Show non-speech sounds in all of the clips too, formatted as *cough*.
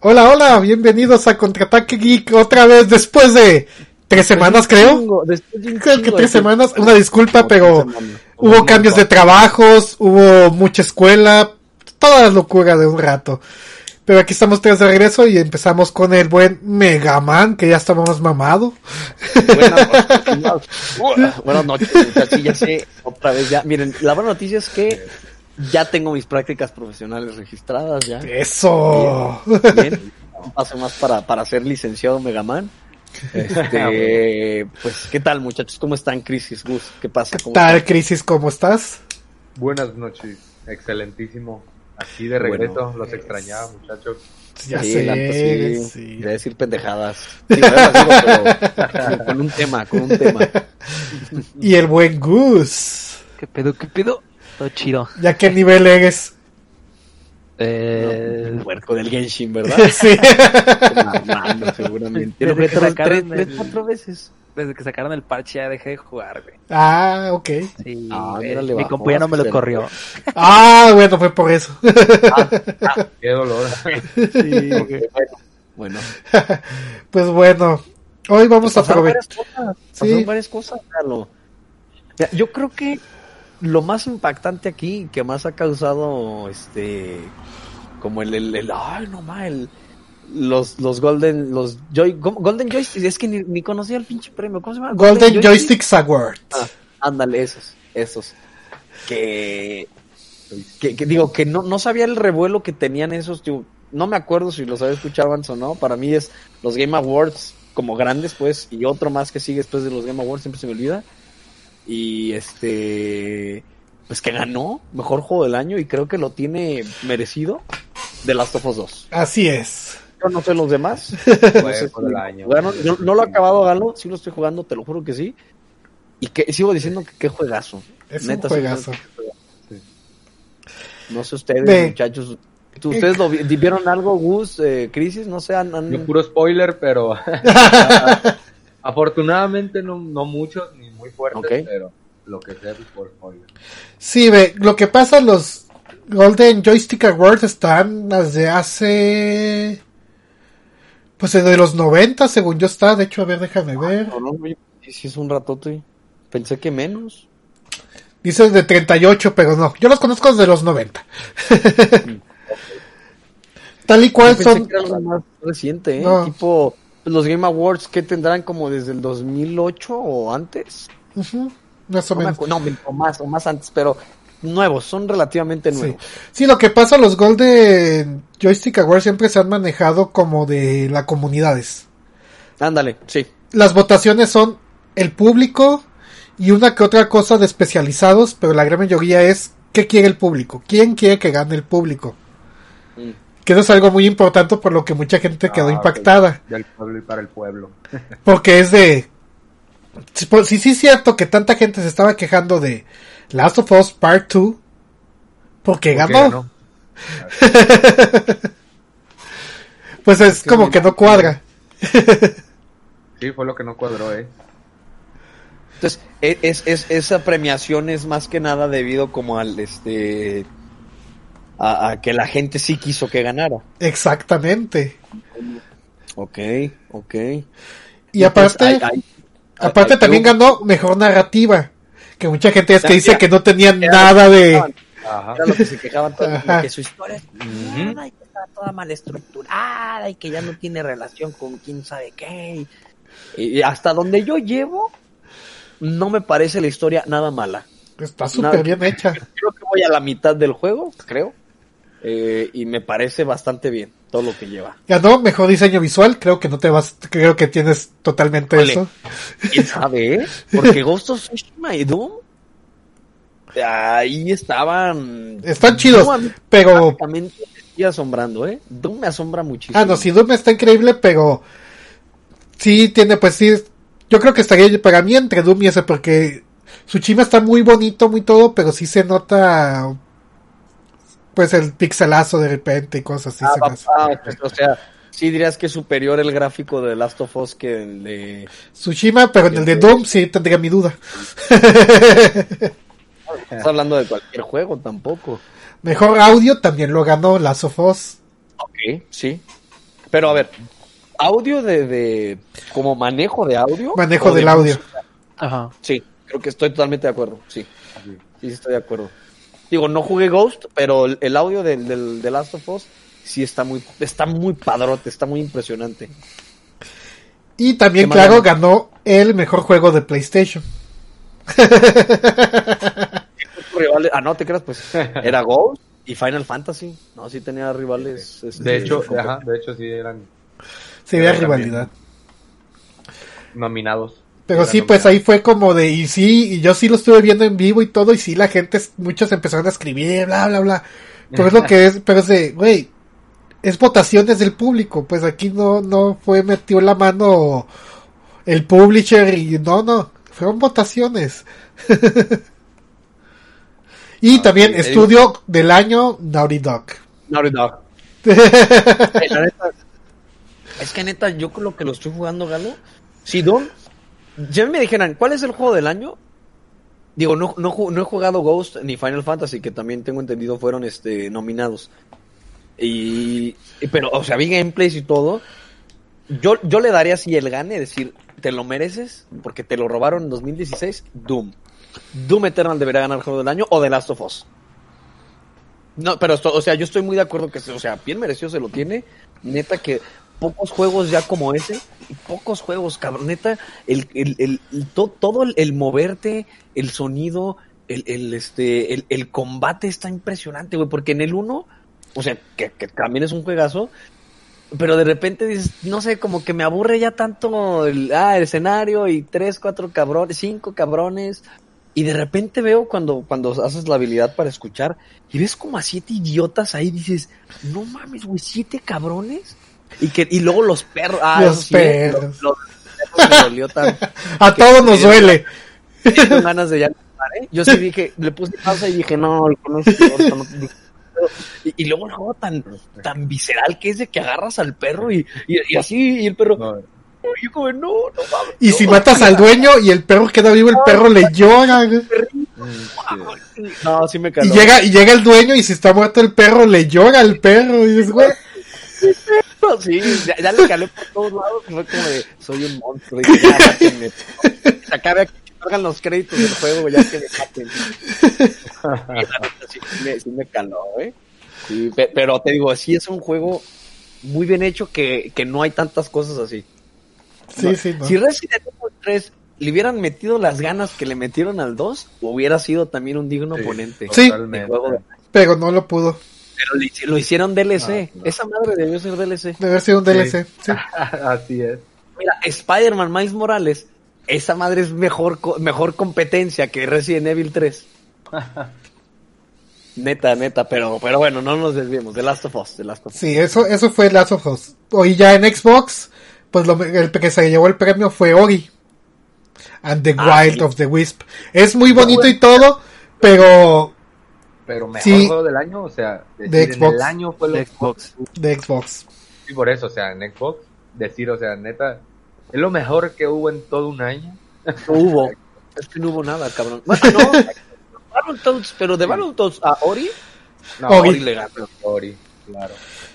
Hola, hola, bienvenidos a Contraataque Geek otra vez después de tres semanas, creo. creo que tres semanas. Una disculpa, pero hubo cambios de trabajos, hubo mucha escuela, toda la locura de un rato. Pero aquí estamos tres de regreso y empezamos con el buen Megaman, que ya estábamos mamado. *laughs* Buenas noches, muchachos. Ya sé, otra vez ya. Miren, la buena noticia es que ya tengo mis prácticas profesionales registradas ya. Eso. Bien, Un paso más para, para ser licenciado Megaman. Este, *laughs* pues, ¿qué tal muchachos? ¿Cómo están, Crisis? Gus, ¿qué pasa? ¿Qué tal, Crisis? ¿Cómo estás? Buenas noches, excelentísimo. Aquí de regreso, los extrañaba, muchachos. Ya sí, sé, sí. sí. Voy a decir pendejadas. Sí, pero con un tema, con un tema. *laughs* Y el buen Gus. ¿Qué pedo, qué pedo? Todo chido. ¿Ya qué nivel eres? Eh, El puerco del Genshin, ¿verdad? *laughs* sí. Mamando, seguramente. Desde Lo que sacaron tres, el- cuatro veces. desde que sacaron el parche ya dejé de jugar, güey. Ah, ok. Sí, Ah, le mi ya no me lo corrió. Ah, bueno, fue por eso. Qué dolor. *laughs* Sí, güey. Bueno, Pues bueno, hoy vamos a pasaron aprovechar. varias cosas. Sí. Pasaron varias cosas, Carlos. Yo creo que lo más impactante aquí, que más ha causado, este, como el, el, el- ay, no más, el, los, los Golden, los Joy. Golden Joystick, es que ni, ni conocía el pinche premio, ¿cómo se llama? Golden Joysticks Award. Ah, ándale, esos, esos. Que, que, que digo, que no, no sabía el revuelo que tenían esos, digo, no me acuerdo si los había escuchado antes o no, para mí es los Game Awards como grandes, pues, y otro más que sigue después de los Game Awards, siempre se me olvida. Y este, pues que ganó mejor juego del año y creo que lo tiene merecido de Last of Us 2. Así es. Yo no sé los demás. Fue por el año. Bueno, yo no lo he acabado, Galo, sí lo estoy jugando, te lo juro que sí. Y que sigo diciendo que qué juegazo. Es Neta, un sí, juegazo. No sé ustedes, muchachos. ¿tú- ¿Ustedes lo vi- vieron algo, Gus, eh, Crisis? No sé, han, han- Yo puro spoiler, pero *laughs* *laughs* afortunadamente no, no muchos ni muy fuertes, pero lo que sea es por spoiler. Sí, ve, lo que pasa, los Golden Joystick Awards están desde hace. Pues desde los 90, según yo está. De hecho, a ver, déjame ver. No, sí es un ratote. Pensé que menos. Dice de 38, pero no. Yo los conozco desde los 90. *laughs* Tal y cual Yo pensé son. que era algo más reciente, ¿eh? No. Tipo, los Game Awards que tendrán como desde el 2008 o antes. Más o No, me menos. no, o más, o más antes, pero nuevos, son relativamente Sí. nuevos. sí, lo que pasa, los Golden Joystick Awards siempre se han manejado como de las comunidades. Ándale, sí. Las votaciones son el público y una que otra cosa de especializados, pero la gran mayoría es qué quiere el público, quién quiere que gane el público. Que eso es algo muy importante por lo que mucha gente quedó Ah, impactada. Del pueblo y para el pueblo. *laughs* Porque es de... Si por- si sí es cierto que tanta gente se estaba quejando de Last of Us Part 2, porque ¿Por qué ganó, ganó? *laughs* pues es que como que no cuadra. Sí, fue lo que no cuadró, ¿eh? Entonces, e- es, es, esa premiación es más que nada debido como al, este, a, a que la gente sí quiso que ganara. Exactamente. Ok, ok. Y aparte, Pues, hay- hay- aparte hay- también ganó mejor narrativa. Que mucha gente es que dice ya. que no tenían Era nada lo que de... quejaban, Ajá. Era lo que se quejaban todos, que su historia es mierda y que está toda mal estructurada y que ya no tiene relación con quién sabe qué. Y, y hasta donde yo llevo, no me parece la historia nada mala. Está súper bien hecha. Creo que voy a la mitad del juego, creo. Eh, y me parece bastante bien todo lo que lleva. Ganó mejor diseño visual, creo que no te vas, creo que tienes totalmente Ole. eso. ¿Quién sabe? Porque Ghost of Tsushima y Doom ahí estaban... Están chidos, Doom pero... me sigue asombrando, ¿eh? Doom me asombra muchísimo. Ah, no, si Doom está increíble, pero... Sí tiene, pues sí... Yo creo que estaría para mí entre Doom y ese, porque... Tsushima está muy bonito, muy todo, pero sí se nota... Pues el pixelazo de repente y cosas así. Ah, se me hace. ah, pues, o sea, sí dirías que es superior el gráfico de Last of Us que el de... Tsushima, pero en el de Doom sí tendría mi duda. *laughs* Estás hablando de cualquier juego tampoco. Mejor audio también lo ganó Last of Us. Ok, sí. Pero a ver, audio de, de como manejo de audio. Manejo de del audio. música? Ajá. Sí, creo que estoy totalmente de acuerdo. Sí, sí estoy de acuerdo. Digo, no jugué Ghost, pero el, el audio del, del, del Last of Us sí está muy, está muy padrote, está muy impresionante. Y también, ¿Qué más claro, ganó? ganó el mejor juego de PlayStation. *laughs* Rivales, ah, no, te creas, pues era Ghost y Final Fantasy. No, sí tenía rivales. este, De hecho, ajá, de hecho sí eran Pero también- rivalidad. nominados. Pero sí, pues ahí fue como de, y sí, y yo sí lo estuve viendo en vivo y todo, y sí, la gente, muchos empezaron a escribir, bla, bla, bla. Pero es lo que es, pero es de, güey, es votaciones del público, pues aquí no, no fue metió la mano el publisher y no, no, fueron votaciones. *laughs* y también sí, estudio del año Naughty Dog. Naughty Dog. *laughs* Eh, es que neta, yo con lo que lo estoy jugando, Galo, si Don, ya me dijeran, ¿cuál es el juego del año? Digo, no, no, he jugado Ghost ni Final Fantasy, que también tengo entendido fueron este nominados. Y, pero, o sea, vi gameplays y todo. Yo, yo le daría si el gane, decir, te lo mereces, porque te lo robaron en 2016, Doom. Doom Eternal debería ganar juego del año o The Last of Us. No, pero o sea, yo estoy muy de acuerdo que, o sea, bien merecido se lo tiene. Neta que pocos juegos ya como ese, pocos juegos, cabrón. Neta, el, el, el, el- to- todo el, moverte, el sonido, el, este, el combate está impresionante, güey, porque en el 1, o sea, que, que también es un juegazo, pero de repente dices, no sé, como que me aburre ya tanto el, ah, el escenario y tres, cuatro cabrones, cinco cabrones. Y de repente veo cuando, cuando haces la habilidad para escuchar y ves como a siete idiotas ahí, dices, no mames, güey, siete cabrones. Y que, y luego los perros, ah, Los sí, perros. Los, los perros me tanto. *laughs* A todos nos duele. Tengo ganas de ya ¿eh? Yo sí dije, le puse pausa y dije, no, pero- y, y luego el juego tan, tan visceral que es de que agarras al perro y, y, y así, y el perro, No, y yo como, no, no mames. Y no, si matas al dueño y el perro queda vivo, el perro le llora. No, sí me Y caló. llega, y llega el dueño y si está muerto el perro, le llora al perro. Y dices, güey, Sí, ya, ya le calé por todos lados. Fue como de, soy un monstruo. Y ya, mátenme. Se acabe aquí, que salgan los créditos del juego, ya que me maten. *laughs* Y la neta, sí, me, sí me caló, ¿eh? Sí, pe- pero te digo, sí es un juego muy bien hecho que, que no hay tantas cosas así. sí, sí, no. Si Resident Evil 3 le hubieran metido las ganas que le metieron al 2, hubiera sido también un digno Sí. oponente. Sí. juego de- Pero no lo pudo. Pero lo hici- lo hicieron DLC. Ah, no. Esa madre debió ser DLC. Haber sido un DLC. Sí. *laughs* Así es. Mira, Spider-Man Miles Morales, esa madre es mejor, mejor competencia que Resident Evil 3. *laughs* neta, neta, pero, pero bueno, no nos desviemos. The Last of Us, The Last of Us. Sí, eso, eso fue Last of Us. Hoy ya en Xbox, pues lo, el que se llevó el premio fue Ori. And the Ah, Wild sí. of the Wisp. Es muy bonito y todo, pero Pero mejor Sí. juego del año, o sea, decir, De en Xbox. el año fue De Xbox. de Xbox. Sí, por eso, o sea, en Xbox, decir, o sea, neta, es lo mejor que hubo en todo un año. No hubo. Es que no hubo nada, cabrón. Bueno, no. *laughs* Battletoads, pero de Battletoads a Ori, No, Ori. Ori le ganó. Ori, claro.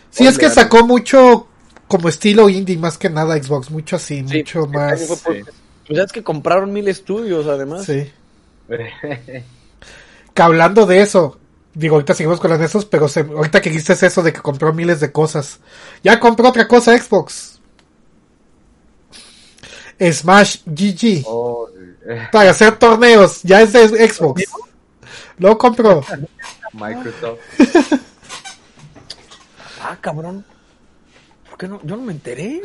Sí, es que sacó mucho como estilo indie más que nada Xbox, mucho así, Sí, mucho más. por- sí. Pues ya es que compraron mil estudios, además. Sí. *laughs* Que hablando de eso, digo, ahorita seguimos con las de esos, pero se- ahorita que dices eso de que compró miles de cosas, ya compró otra cosa Xbox. Smash GG. Oh, Para hacer torneos, ya es de Xbox. Lo compró. Microsoft. *laughs* Ah, cabrón. ¿Por qué no? Yo no me enteré.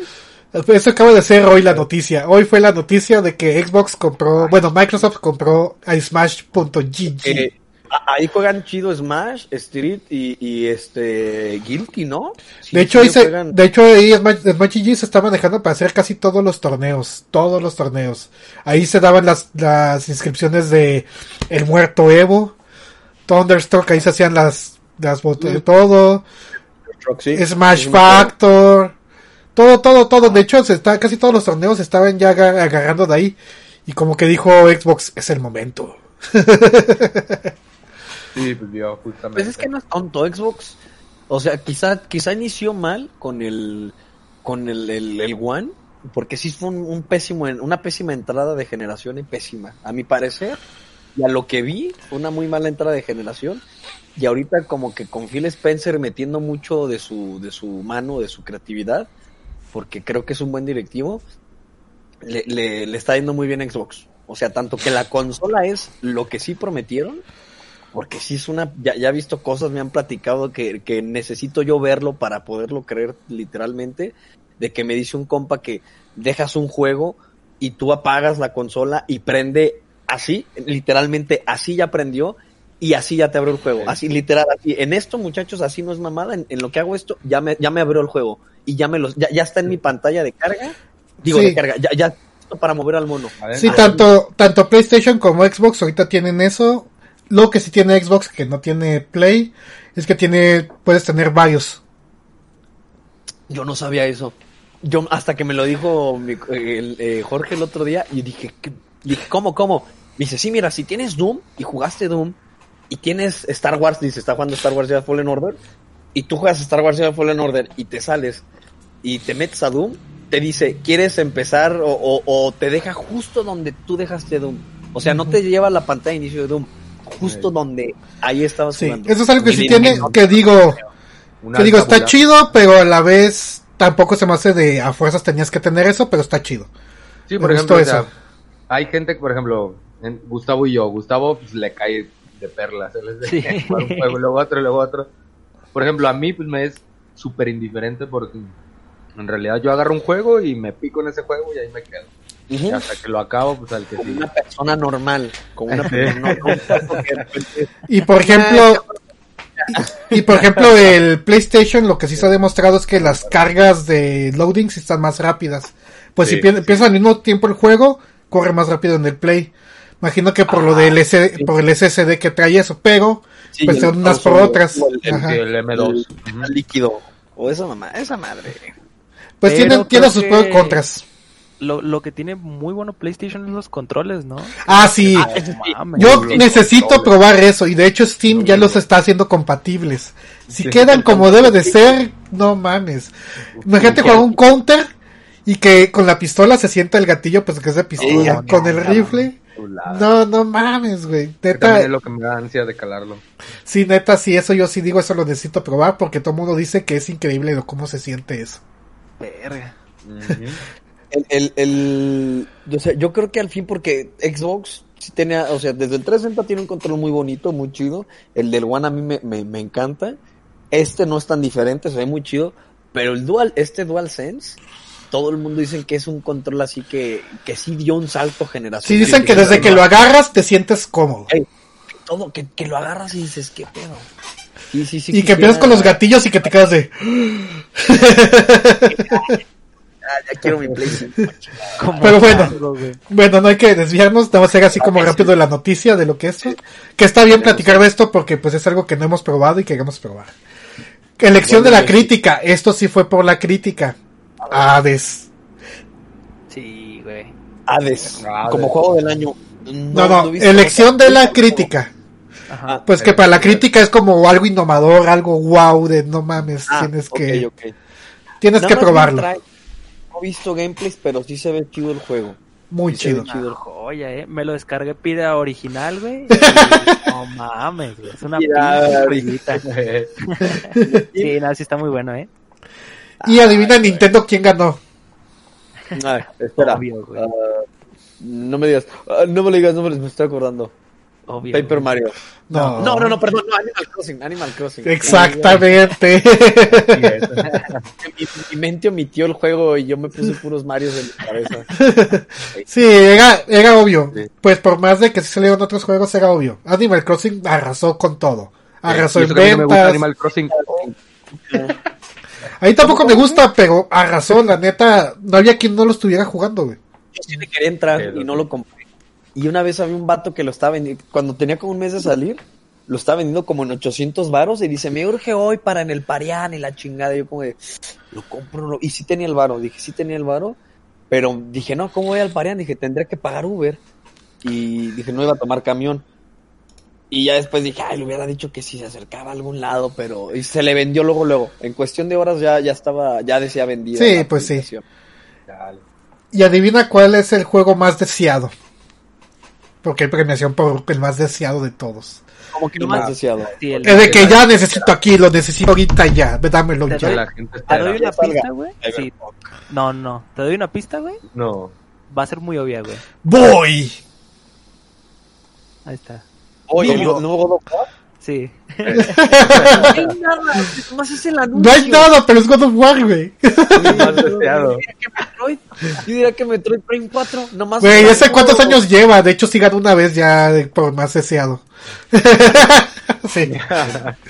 Eso acaba de ser hoy la noticia. Hoy fue la noticia de que Xbox compró, bueno, Microsoft compró a Smash.gg. Eh, ahí juegan chido Smash, Street y, y este Guilty, ¿no? Sí, De hecho, sí ahí se- juegan- de hecho ahí Smash, Smash GG se está manejando para hacer casi todos los torneos, todos los torneos. Ahí se daban las, las inscripciones de El Muerto Evo, Thunderstruck, ahí se hacían las, las votos de todo, sí. Smash Factor, todo, todo, todo. De hecho, se está, casi todos los torneos estaban ya aga- agarrando de ahí. Y como que dijo Xbox, es el momento. *laughs* Pues. Pues es que no es tonto Xbox. O sea, quizá, quizá inició mal con el con el, el, One, porque sí fue un, un pésimo, una pésima entrada de generación y pésima, a mi parecer. Y a lo que vi, fue una muy mala entrada de generación. Y ahorita como que con Phil Spencer metiendo mucho de su, de su mano, de su creatividad, porque creo que es un buen directivo, le, le, está yendo muy bien Xbox. O sea, tanto que la consola es lo que sí prometieron, porque sí es una, ya, ya he visto cosas, me han platicado que, que necesito yo verlo para poderlo creer literalmente, de que me dice un compa que dejas un juego y tú apagas la consola y prende así, literalmente así ya prendió y así ya te abrió el juego, así literal, así. En esto, muchachos, así no es mamada, en, en lo que hago esto, ya me, ya me abrió el juego y ya me los, ya, ya está en mi pantalla de carga, digo Sí. de carga, ya, ya para mover al mono. Sí, tanto, tanto PlayStation como Xbox ahorita tienen eso. Lo que sí tiene Xbox que no tiene Play es que tiene, puedes tener varios. Yo no sabía eso. Yo hasta que me lo dijo el, eh, Jorge el otro día y dije, dije, ¿cómo, cómo? Dice, sí, mira, si tienes Doom y jugaste Doom y tienes Star Wars, dice, está jugando Star Wars Jedi Fallen Order y tú juegas Star Wars Jedi Fallen Order y te sales y te metes a Doom, te dice, ¿quieres empezar o, o- o te deja justo donde tú dejaste Doom? O sea, no te lleva la pantalla de inicio de Doom, justo Sí. donde ahí estabas Sí, jugando. eso es algo que sí tiene, no, que digo, Una que digo, está chido, pero a la vez tampoco se me hace de a fuerzas tenías que tener eso, pero está chido. Sí, por Me ejemplo, gustó o sea, eso. hay gente que, por ejemplo, en Gustavo y yo, Gustavo pues, le cae de perlas, él es de Sí. *laughs* un juego, luego otro, luego otro. Por ejemplo, a mí pues me es súper indiferente porque en realidad yo agarro un juego y me pico en ese juego y ahí me quedo. Y hasta que lo acabo, pues al que como sigue. una persona normal, como una persona *laughs* Y por ejemplo, y, y por ejemplo el PlayStation lo que sí se ha demostrado es que las cargas de loading sí están más rápidas. Pues Sí, si pi- sí. empieza al mismo tiempo el juego, corre más rápido en el Play. Imagino que por lo Ah, del S- sí. por el SSD que trae eso, pero Sí, pues son unas por otras. o el- el- Ajá. Sí, el M2. el líquido. O esa mamá, esa madre. Pues Pero tienen, tiene creo sus que- pros y contras. Lo, lo que tiene muy bueno PlayStation es los controles, ¿no? Ah, sí. Ah, ese sí. Mames. Yo necesito controles. probar eso y de hecho Steam ya los está haciendo compatibles. Si Sí. quedan como *laughs* debe de ser, no mames. Imagínate jugar un counter y que con la pistola se sienta el gatillo, pues que es de pistola. Con el rifle, no, no mames, güey. Neta, es lo que me da ansia de calarlo. sí, neta, sí, eso yo sí digo, eso lo necesito probar porque todo el mundo dice que es increíble lo cómo se siente eso. Verga. El, el, el, yo creo que al fin porque Xbox sí tenía, o sea, desde el 360 tiene un control muy bonito, muy chido. El del One a mí me, me, me encanta. Este no es tan diferente, se ve muy chido. Pero el Dual, este Dual Sense, todo el mundo dice que es un control así que, que sí dio un salto generacional. Sí, dicen que desde que lo agarras te sientes cómodo. Ey, todo, que, que lo agarras y dices, ¿qué pedo? Sí, sí, sí. Y que empiezas con los gatillos y que te quedas de... *laughs* Ah, ya quiero mi. Como *laughs* Pero bueno. Bueno, no hay que desviarnos, vamos a ser así como rápido de la noticia de lo que es. Que está bien platicar de esto porque pues es algo que no hemos probado y queremos probar. Elección de la crítica, esto sí fue por la crítica. Hades. Sí, güey. Hades, como juego del año. No, no, elección de la crítica. Ajá. Pues que para la crítica es como algo innovador, algo wow de no mames, Ah, tienes que tienes Nada que probarlo. He visto gameplays, pero sí se ve chido el juego. Muy Sí, chido. chido joya, eh. Me lo descargué pida original, güey. *laughs* y No mames, güey. Es una Pida. Sí, no, sí está muy bueno, eh. Y adivina Nintendo quién ganó. Ay, espera. Obvio, güey. Ah, no me digas. ah, no me lo digas, no me, me estoy acordando. Obvio. Paper. Mario. No. No, no, no, perdón. No, Animal Crossing. Animal Crossing. Exactamente. *laughs* Mi, mi mente omitió el juego y yo me puse puros Marios en mi cabeza. Sí, era, era obvio. Sí. Pues por más de que sí salieron otros juegos, era obvio. Animal Crossing arrasó con todo. Arrasó Y en no me gusta ventas. Animal Crossing. A mí tampoco me gusta, pero arrasó, la neta. No había quien no lo estuviera jugando, güey. Yo sí quería entrar Sí, y no lo compré. Y una vez había un vato que lo estaba vendiendo, cuando tenía como un mes de salir, lo estaba vendiendo como en 800 varos y dice, me urge hoy para en el Parián y la chingada. Y yo como de, lo compro, no". y sí tenía el varo, dije, sí tenía el varo, pero dije, no, ¿cómo voy al Parián? Dije, tendría que pagar Uber. Y dije, no iba a tomar camión. Y ya después dije, ay, le hubiera dicho que si se acercaba a algún lado, pero y se le vendió luego, luego. En cuestión de horas ya, ya estaba, ya decía vendida. Sí, pues sí. Dale. Y adivina cuál es el juego más deseado. Porque hay premiación por el más deseado de todos. Como que Y más deseado. Sí, el- Es de que ya necesito aquí, lo necesito ahorita ya. Dámelo ya. doy- La gente ¿Te doy una pista, güey? Sí. No, no. ¿Te doy una pista, güey? No. Va a ser muy obvia, güey. Voy. Ahí está. Oye, No. ¿el Sí. No hay nada, nomás es el No anuncio. hay nada, pero es God of War, güey. Más deseado. Yo diría que Metroid, Prime 4, nomás. Güey, no- ¿ese cuántos años lleva? De hecho, sí ganó una vez ya por más deseado. *laughs* *laughs* sí.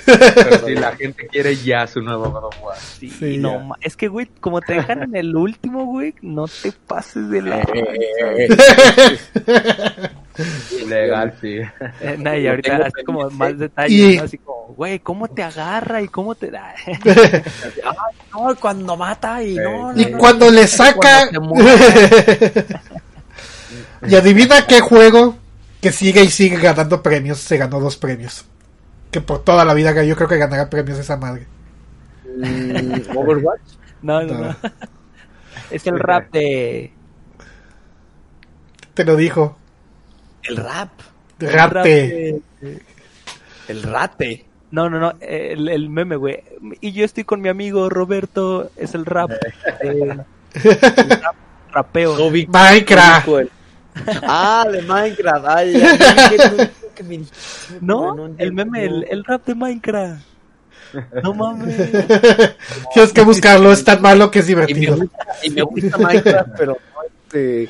Pero si la gente quiere ya su nuevo God of War. Sí, Sí, no, ya. ma- es que, güey, como te dejan en el último, güey, no te pases de la... Eh, Legal, sí. Eh, nah, y ahorita así como pendiente. más detalles, Y- ¿no? Así como, güey, ¿cómo te agarra y cómo te da? *laughs* No, cuando mata y no, no, Y no. cuando le saca... Cuando *laughs* y adivina qué juego que sigue y sigue ganando premios. Se ganó dos premios. Que por toda la vida yo creo que ganará premios esa madre. Mm, *laughs* Overwatch. No, no, no. *laughs* Es el rap de... Te lo dijo. El rap. el rap Rate. de- El rate. No, no, no, el, el meme, güey. Y yo estoy con mi amigo Roberto, es el rap. eh, el rap rapeo. Minecraft. Ah, de Minecraft. Ay, ya, *laughs* no, que me dijiste, No, el meme, el, el rap de Minecraft. No mames. *laughs* Tienes que buscarlo, es tan malo que es Y me divertido. gusta, y me gusta Minecraft, pero no, este,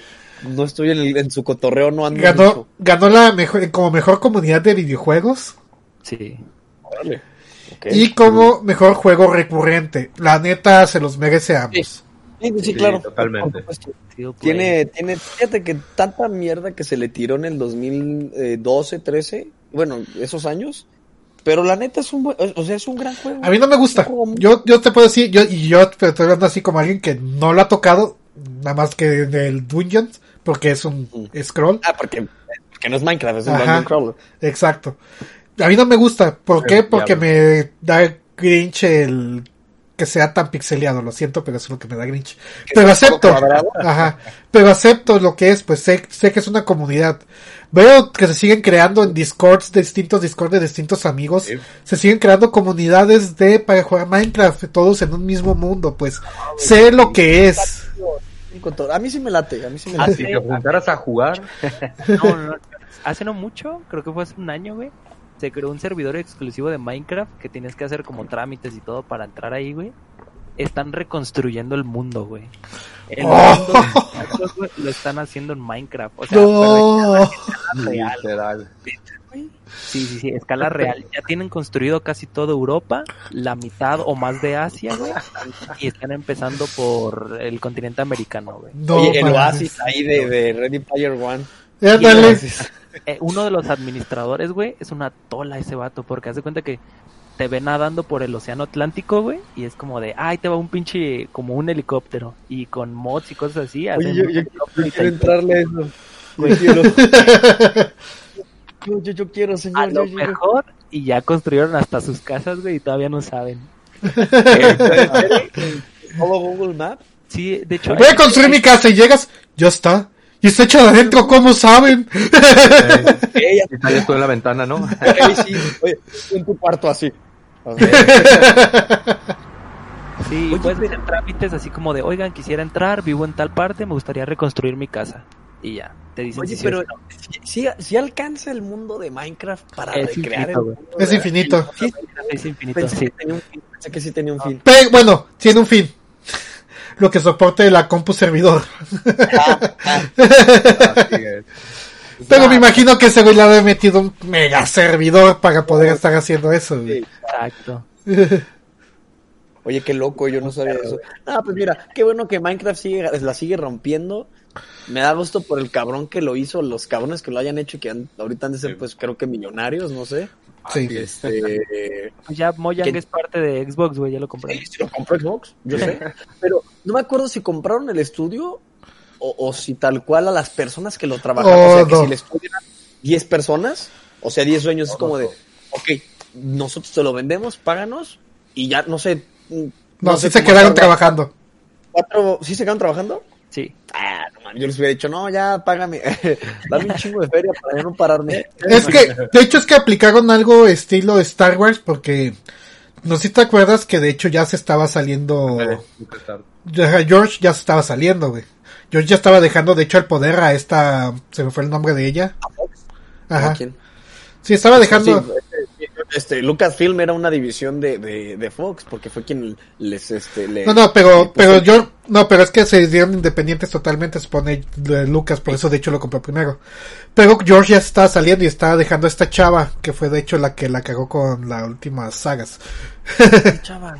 no estoy en, el- en su cotorreo, no ando Ganó, mucho. ganó la mejor, como mejor comunidad de videojuegos Sí. Órale. Y como mejor juego recurrente. La neta se los merece a ambos. Sí, sí, Sí, claro. totalmente. Player. Tiene, tiene, fíjate que tanta mierda que se le tiró en el 2012, 13, bueno, esos años, pero la neta es un, buen- o sea, es un gran juego. A mí no me gusta. Yo, yo te puedo decir, yo, y yo te estoy hablando así como alguien que no lo ha tocado, nada más que en el Dungeons, porque es un scroll. Ah, porque, porque no es Minecraft, es un Ajá. Dungeon Crawler. Exacto. A mí no me gusta. ¿Por qué? Porque ya me da grinch el que sea tan pixeleado. Lo siento, pero eso es lo que me da grinch. Pero acepto. Ajá. Pero acepto lo que es. Pues sé, sé que es una comunidad. Veo que se siguen creando en discords, de distintos discords de distintos amigos. Sí. Se siguen creando comunidades de para jugar Minecraft, todos en un mismo mundo. Pues sé lo que es. A mí sí me late, a mí sí me Ah, late. Si te juntaras a jugar, *laughs* No, no, no. *laughs* Hace no mucho, creo que fue hace un año, güey. Se creó un servidor exclusivo de Minecraft que tienes que hacer como trámites y todo para entrar ahí, güey. Están reconstruyendo el mundo, güey. El Oh. mundo güey, lo están haciendo en Minecraft. O sea, No. pero real. literal. Sí, sí, sí, escala real. Ya tienen construido casi toda Europa, la mitad o más de Asia, güey. Y están empezando por el continente americano, güey. No, Oye, el oasis ahí de, de Ready Player One. Ándale. Eh, uno de los administradores, güey, es una tola ese vato, porque hace cuenta que te ve nadando por el océano Atlántico, güey, y es como de, ay, te va un pinche, como un helicóptero, y con mods y cosas así. Oye, hacen yo, un yo- helicóptero yo y quiero te- entrarle a eso. *laughs* Yo quiero. Yo, yo, yo quiero, A señor. lo yo- yo- mejor, y ya construyeron hasta sus casas, güey, y todavía no saben. *laughs* ¿Todo Google Maps? Sí, de hecho... Voy a construir mi casa y llegas, ya está. Y está hecho de adentro, ¿cómo saben? Ella, Y sales tú en la ventana, ¿no? *laughs* sí. Oye, en tu cuarto así. Sí, Oye, puedes pero- hacer trámites así como de, oigan, quisiera entrar, vivo en tal parte, me gustaría reconstruir mi casa. Y ya, te dicen Oye, si pero si, si- si alcanza el mundo de Minecraft para Es recrear infinito, el mundo Es infinito. Sí, Es infinito, pensé, sí. que tenía un fin, pensé que sí tenía un fin. Pe- bueno, tiene un fin. Lo que soporte la compu servidor. Pero me imagino que ese güey le ha metido un mega servidor para poder estar haciendo eso. güey. Exacto. *laughs* Oye, qué loco, yo no sabía eso. Ah, pues mira, qué bueno que Minecraft sigue, la sigue rompiendo. Me da gusto por el cabrón que lo hizo, los cabrones que lo hayan hecho y que han- ahorita han de ser, pues creo que millonarios, no sé. Sí. Este, *laughs* ya Mojang es parte de Xbox, güey, ya lo compré. Sí, sí lo compró Xbox, yo sé. *laughs* Pero no me acuerdo si compraron el estudio o, o si tal cual a las personas que lo trabajaron. Oh, o sea, que no. si el estudio eran 10 personas O sea, 10 sueños es como de, ok, nosotros te lo vendemos, páganos, y ya, no sé. No, sí se quedaron trabajando. ¿Cuatro, ¿Sí se quedaron trabajando? Sí. Ah, yo les hubiera dicho, no, ya págame, *laughs* dame un chingo de feria para no pararme. Es que, de hecho es que aplicaron algo estilo Star Wars porque, no sé si te acuerdas que de hecho ya se estaba saliendo, George ya se estaba saliendo, güey. George ya estaba dejando de hecho el poder a esta, se me fue el nombre de ella. Ajá. ¿Quién? Sí, estaba dejando este, Lucasfilm era una división de, de, Fox, porque fue quien les, este, No, no, pero, pero yo, no, pero es que se dieron independientes totalmente, supone Lucas, por eso de hecho lo compró primero. Pero George ya estaba saliendo y estaba dejando a esta chava, que fue de hecho la que la cagó con las últimas sagas. Chava.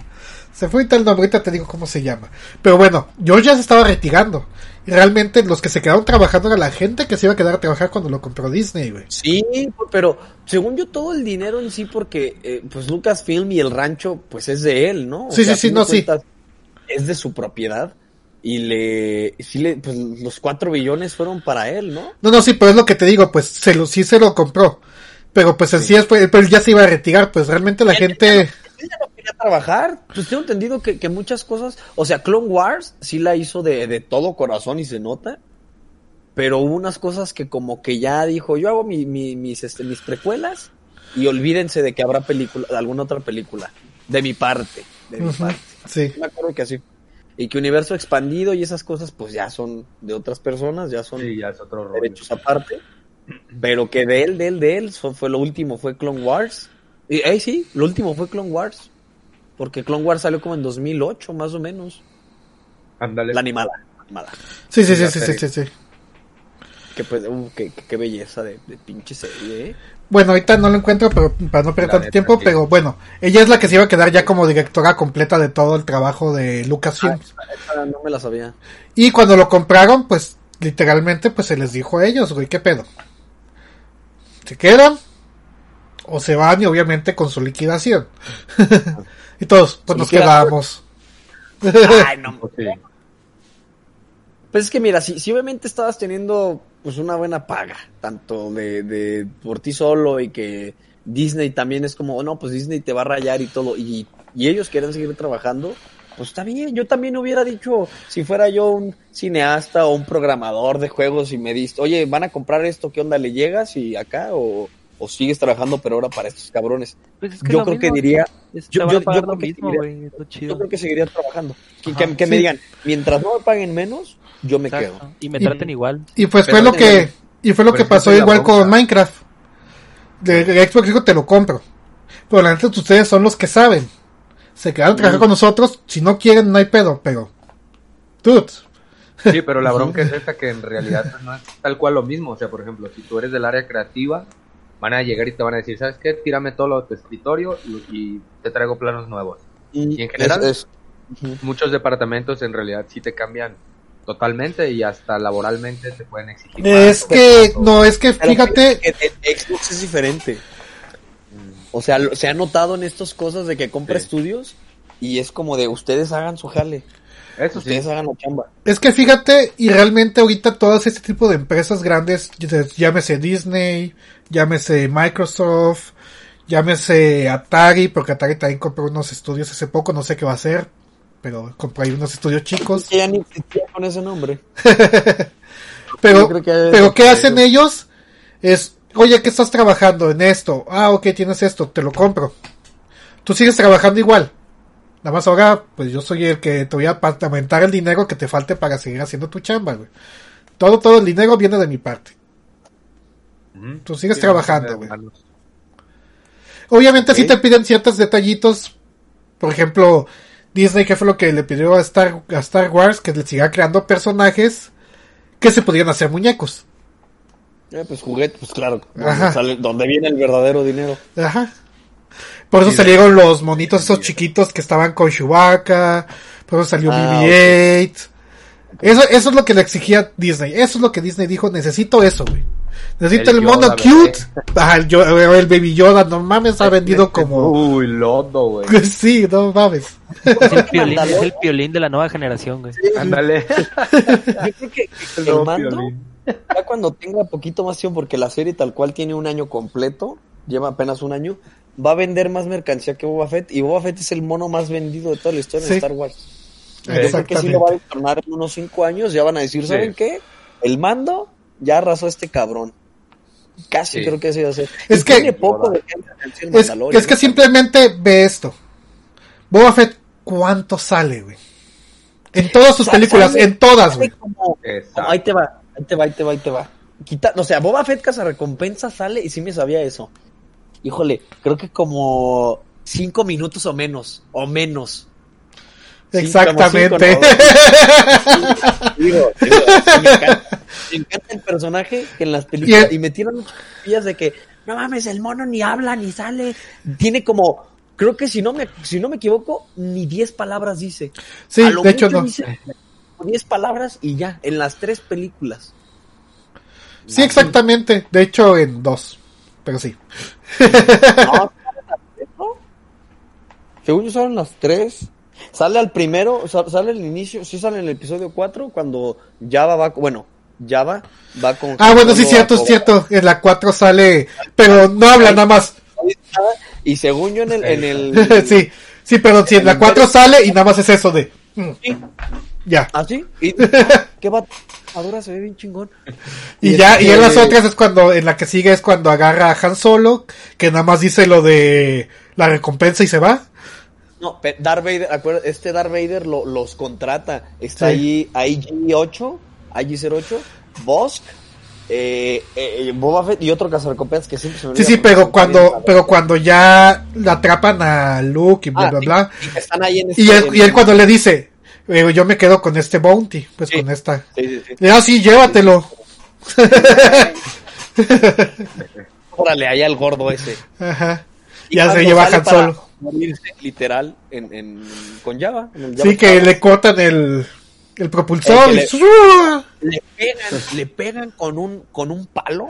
Se fue tal nombre, ahorita te digo cómo se llama. Pero bueno, George ya se estaba retirando realmente los que se quedaron trabajando era la gente que se iba a quedar a trabajar cuando lo compró Disney, güey. Sí, pero según yo todo el dinero en sí, porque eh, pues Lucasfilm y el rancho, pues es de él, ¿no? sí, sí, sí, no, sí. Es de su propiedad. Y le, sí le, pues los cuatro billones fueron para él, ¿no? No, no, sí, pero es lo que te digo, pues se lo, sí se lo compró. Pero pues así es, pues, él ya se iba a retirar, pues realmente la gente trabajar. Pues tengo entendido que, muchas cosas, o sea, Clone Wars sí la hizo de, todo corazón y se nota. Pero hubo unas cosas que como que ya dijo, yo hago mis, este, mis precuelas y olvídense de que habrá película, alguna otra película. De mi parte. De mi parte. Sí. Me acuerdo que así. Y que universo expandido y esas cosas, pues ya son de otras personas, ya son ya es otro derechos aparte. Pero que de él, de él, de él, fue, lo último, fue Clone Wars. Y ahí sí, lo último fue Clone Wars. Porque Clone Wars salió como en 2008, más o menos. Ándale. La animada. Sí, sí, sí, sí, sí, sí, Qué, pues, uh, qué, belleza de, pinche serie, ¿eh? Bueno, ahorita no lo encuentro, pero para no perder tanto tiempo, pero bueno, ella es la que se iba a quedar ya como directora completa de todo el trabajo de Lucasfilm. Ah, no me la sabía. Y cuando lo compraron, pues literalmente pues se les dijo a ellos, güey, ¿qué pedo? ¿Se quedan? O se van y obviamente con su liquidación. *laughs* Y todos, pues nos quedamos. Ay, no. Pues es que mira, si, si obviamente estabas teniendo pues una buena paga, tanto de, de por ti solo y que Disney también es como, no, pues Disney te va a rayar y todo, y, y ellos quieren seguir trabajando, pues está bien, yo también hubiera dicho, si fuera yo un cineasta o un programador de juegos y me diste, oye, van a comprar esto, ¿qué onda? ¿Le llegas y acá? O, o sigues trabajando, pero ahora para estos cabrones. Pues yo creo que diría. Yo, creo que seguiría trabajando. que, me digan, mientras no me paguen menos, yo me quedo. Y me traten igual. Y pues fue lo que. Y fue lo que pasó igual con Minecraft. De, Xbox dijo, te lo compro. Pero la neta, ustedes son los que saben. Se quedaron a trabajar con nosotros. Si no quieren, no hay pedo, pero. Dude. Sí, pero la *laughs* bronca es esta que en realidad no es tal cual lo mismo. O sea, por ejemplo, si tú eres del área creativa, van a llegar y te van a decir, ¿sabes qué? Tírame todo lo de tu escritorio y, te traigo planos nuevos. Y, en general, muchos departamentos en realidad sí te cambian totalmente y hasta laboralmente te pueden exigir. Es que, no, es que fíjate. Xbox es diferente. O sea, se ha notado en estas cosas de que compra estudios y es como de ustedes hagan su jale. Eso ustedes hagan la chamba. Es que fíjate, y realmente ahorita todas este tipo de empresas grandes, llámese Disney, llámese Microsoft, llámese Atari, porque Atari también compró unos estudios hace poco, no sé qué va a hacer, pero compró ahí unos estudios chicos. Ya ni existía con ese nombre. *laughs* pero, pero ¿qué hacen ellos? Es, oye, ¿qué estás trabajando en esto? Ah, ok, tienes esto, te lo compro. Tú sigues trabajando igual. Nada más ahora, pues yo soy el que te voy a aumentar el dinero que te falte para seguir haciendo tu chamba, güey. Todo, todo el dinero viene de mi parte. Tú sigues trabajando, güey. Obviamente si te piden ciertos detallitos. Por ejemplo, Disney, que fue lo que le pidió a Star, a Star Wars? Que le siga creando personajes que se podían hacer muñecos. Eh, pues juguetes, pues claro. Donde, viene el verdadero dinero. Ajá. Por eso salieron los monitos esos chiquitos que estaban con Chewbacca. Por eso salió ah, BB-8. Eso, eso es lo que le exigía Disney. Eso es lo que Disney dijo. Necesito eso, güey. Necesito el, mono cute. Ah, el, el, Baby Yoda, no mames, ha vendido *laughs* como. Uy, lodo, güey. *laughs* Sí, no mames. Es el, piolín, es el piolín de la nueva generación, güey. Sí, Ándale. *laughs* Yo creo que, el, el mando, ya cuando tenga poquito más tiempo, porque la serie tal cual tiene un año completo, lleva apenas un año, va a vender más mercancía que Boba Fett. Y Boba Fett es el mono más vendido de toda la historia de Star Wars. Yo creo que si lo va a tornar en unos cinco años, ya van a decir, ¿saben qué? El mando ya arrasó a este cabrón. Casi creo que eso iba a ser. Es que, tiene poco de es, es que simplemente ve esto. Boba Fett, ¿cuánto sale, güey? En todas sus películas, en todas, güey. ahí te va, ahí te va, ahí te va, ahí te va. Quita, o sea, Boba Fett casa recompensa sale y sí me sabía eso. Híjole, creo que como cinco minutos o menos, o menos. Exactamente. *laughs* digo, me, encanta, el personaje que en las películas y, me tiran pillas de que no mames, el mono ni habla ni sale. Tiene como creo que si no me si no me equivoco ni 10 palabras dice. Sí, de hecho no. 10 palabras y ya en las tres películas. Sí, exactamente. De hecho en dos, pero sí. *laughs* No, Según yo son las tres. Sale al primero, sale el inicio, sí sale en el episodio 4 cuando Java va, bueno, Java va con... Ah, bueno, sí, cierto, es cierto. En la 4 sale, pero no habla nada más. Y según yo en el... En el *laughs* sí, sí, pero si en la 4 sale y nada más es eso de... Mm, ya. ¿Ah, sí? *laughs* ¿Y, ¿Qué va? Ahora se ve bien chingón. Y, ya, y en las otras es cuando, en la que sigue es cuando agarra a Han Solo, que nada más dice lo de la recompensa y se va. No, Darth Vader, este Darth Vader lo, los contrata. Está ahí IG-8, IG-08, Bosk, eh, eh, Boba Fett y otro cazarrecompensas que siempre se me Sí, sí, pero cuando, pero cuando ya la atrapan a Luke y bla, ah, bla, bla. Y, están ahí en este, y, él, y él cuando le dice, eh, yo me quedo con este bounty, pues con esta. Sí, sí. Ah, sí, llévatelo. *laughs* Órale, allá el gordo ese. Ajá. Ya se lleva Han Solo morirse literal en, en, con Java. sí, que le cortan el, el propulsor. le, pegan, le pegan con un, con un palo,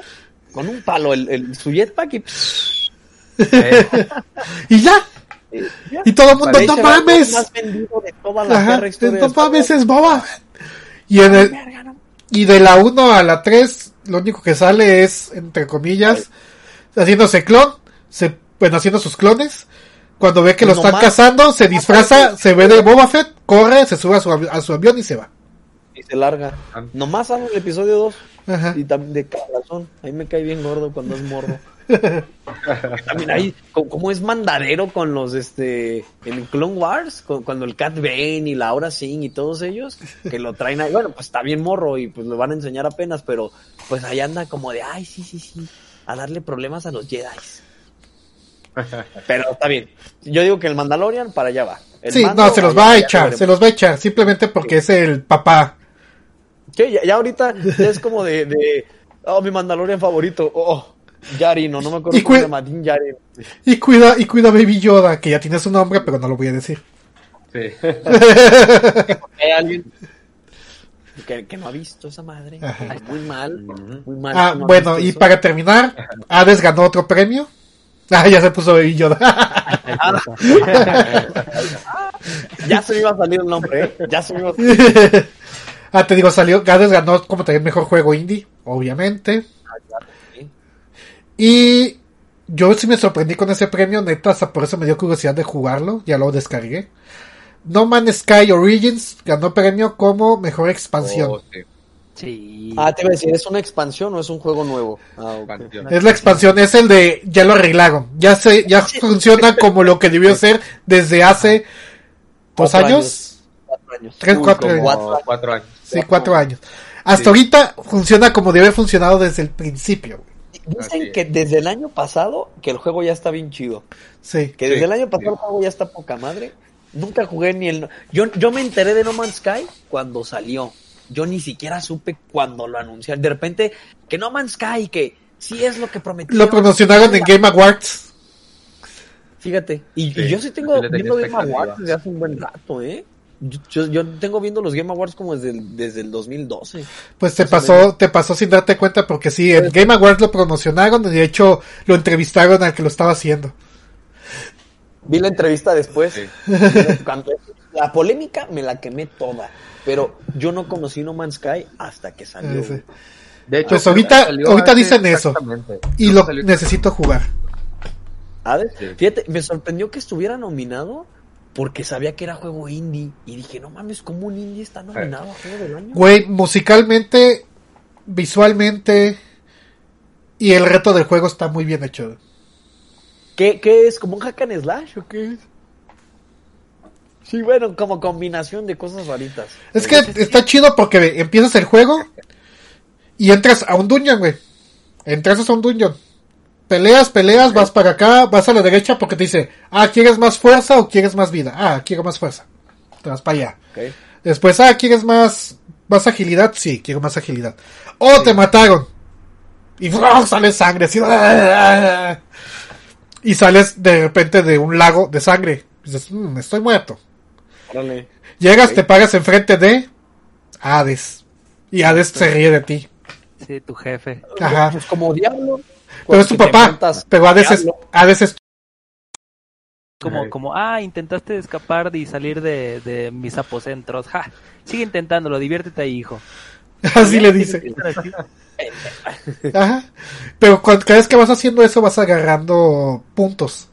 con un palo, el, el su jetpack y... *laughs* y ya. Y todo el mundo, no mames. no mames, es boba. Y, en el, y de la 1 a la 3, lo único que sale es, entre comillas, haciéndose clon, se, bueno, haciendo sus clones, cuando ve que lo están cazando, se disfraza, se ve de Boba Fett, corre, se sube a su, a su avión y se va. Y se larga. Nomás sale el episodio 2. Y también de razón. Ahí me cae bien gordo cuando es morro. *laughs* también ahí, como es mandadero con los, este, en Clone Wars, cuando el Cat Bane y Laura Singh y todos ellos, que lo traen ahí, bueno, pues está bien morro y pues lo van a enseñar apenas, pero pues ahí anda como de, ay, sí, sí, sí, a darle problemas a los Jedi. *laughs* Pero está bien. Yo digo que el Mandalorian para allá va. sí, no, se los va a echar, se los va a echar, simplemente porque es el papá. Que ya, ahorita es como de, de, oh, mi Mandalorian favorito, oh, Yarino, no me acuerdo cómo se llama, Din Y cuida, y cuida Baby Yoda, que ya tiene su nombre, pero no lo voy a decir. Sí. *laughs* Hay alguien que, no ha visto esa madre. muy mal, muy mal. Ah, bueno, y para terminar, Hades ganó otro premio. *laughs* Ah, ya se puso Baby Yoda. *laughs* ya se me iba a salir el nombre, ¿eh? Ya se me iba a Ah, te digo, salió, Gades ganó como también mejor juego indie, obviamente. Y yo sí me sorprendí con ese premio, neta, hasta por eso me dio curiosidad de jugarlo, ya lo descargué. No Man Sky Origins ganó premio como mejor expansión. Oh, Ah, te iba a decir, ¿es una expansión o es un juego nuevo? Ah, es la expansión, es el de, ya lo arreglaron, ya se, ya funciona como lo que debió ser desde hace dos años. Cuatro años. Tres, cuatro, años. cuatro, años. Sí, cuatro años. Hasta ahorita funciona como debe haber funcionado desde el principio. Dicen que desde el año pasado que el juego ya está bien chido. Sí. Que desde el año pasado el juego ya está poca madre. Nunca jugué ni el... Yo, yo me enteré de No Man's Sky cuando salió yo ni siquiera supe cuando lo anunciaron. De repente, que No Man's Sky, que sí es lo que prometieron. Lo promocionaron en Game Awards. Fíjate, y, yo sí tengo viendo Game Awards desde hace un buen rato, ¿eh? Yo, yo tengo viendo los Game Awards como desde el, desde el 2012. Pues te pasó, te pasó sin darte cuenta porque sí, en Game Awards lo promocionaron y de hecho lo entrevistaron al que lo estaba haciendo. Vi la entrevista después. *laughs* la polémica me la quemé toda. Pero yo no conocí No Man's Sky hasta que salió. De hecho, pues ahorita, ahorita dicen eso. Y lo necesito jugar. Fíjate, me sorprendió que estuviera nominado porque sabía que era juego indie. Y dije, no mames, ¿cómo un indie está nominado a juego del año? Güey, musicalmente, visualmente y el reto del juego está muy bien hecho. ¿Qué, qué es? ¿Como un hack and slash o qué es? Sí, bueno, como combinación de cosas raritas. Es que está chido porque empiezas el juego y entras a un dungeon, güey. Entras a un dungeon. Peleas, peleas, vas para acá, vas a la derecha porque te dice, ah, ¿quieres más fuerza o quieres más vida? Ah, quiero más fuerza. Te vas para allá. Después, ah, ¿quieres más, más agilidad? Sí, quiero más agilidad. Oh, te mataron. Y sale sangre, así. Y sales de repente de un lago de sangre. dices, mmm, estoy muerto. Llegas, te pagas enfrente de Hades. Y Hades se ríe de ti. Sí, tu jefe. Ajá. Pues como diablo. Pero es tu papá. Pero Hades es, Hades es como, como, ah, intentaste escapar y salir de, de mis apocentros. Ja, sigue intentándolo, diviértete ahí, hijo. *laughs* Así le dice. Ajá. Pero cada vez que vas haciendo eso vas agarrando puntos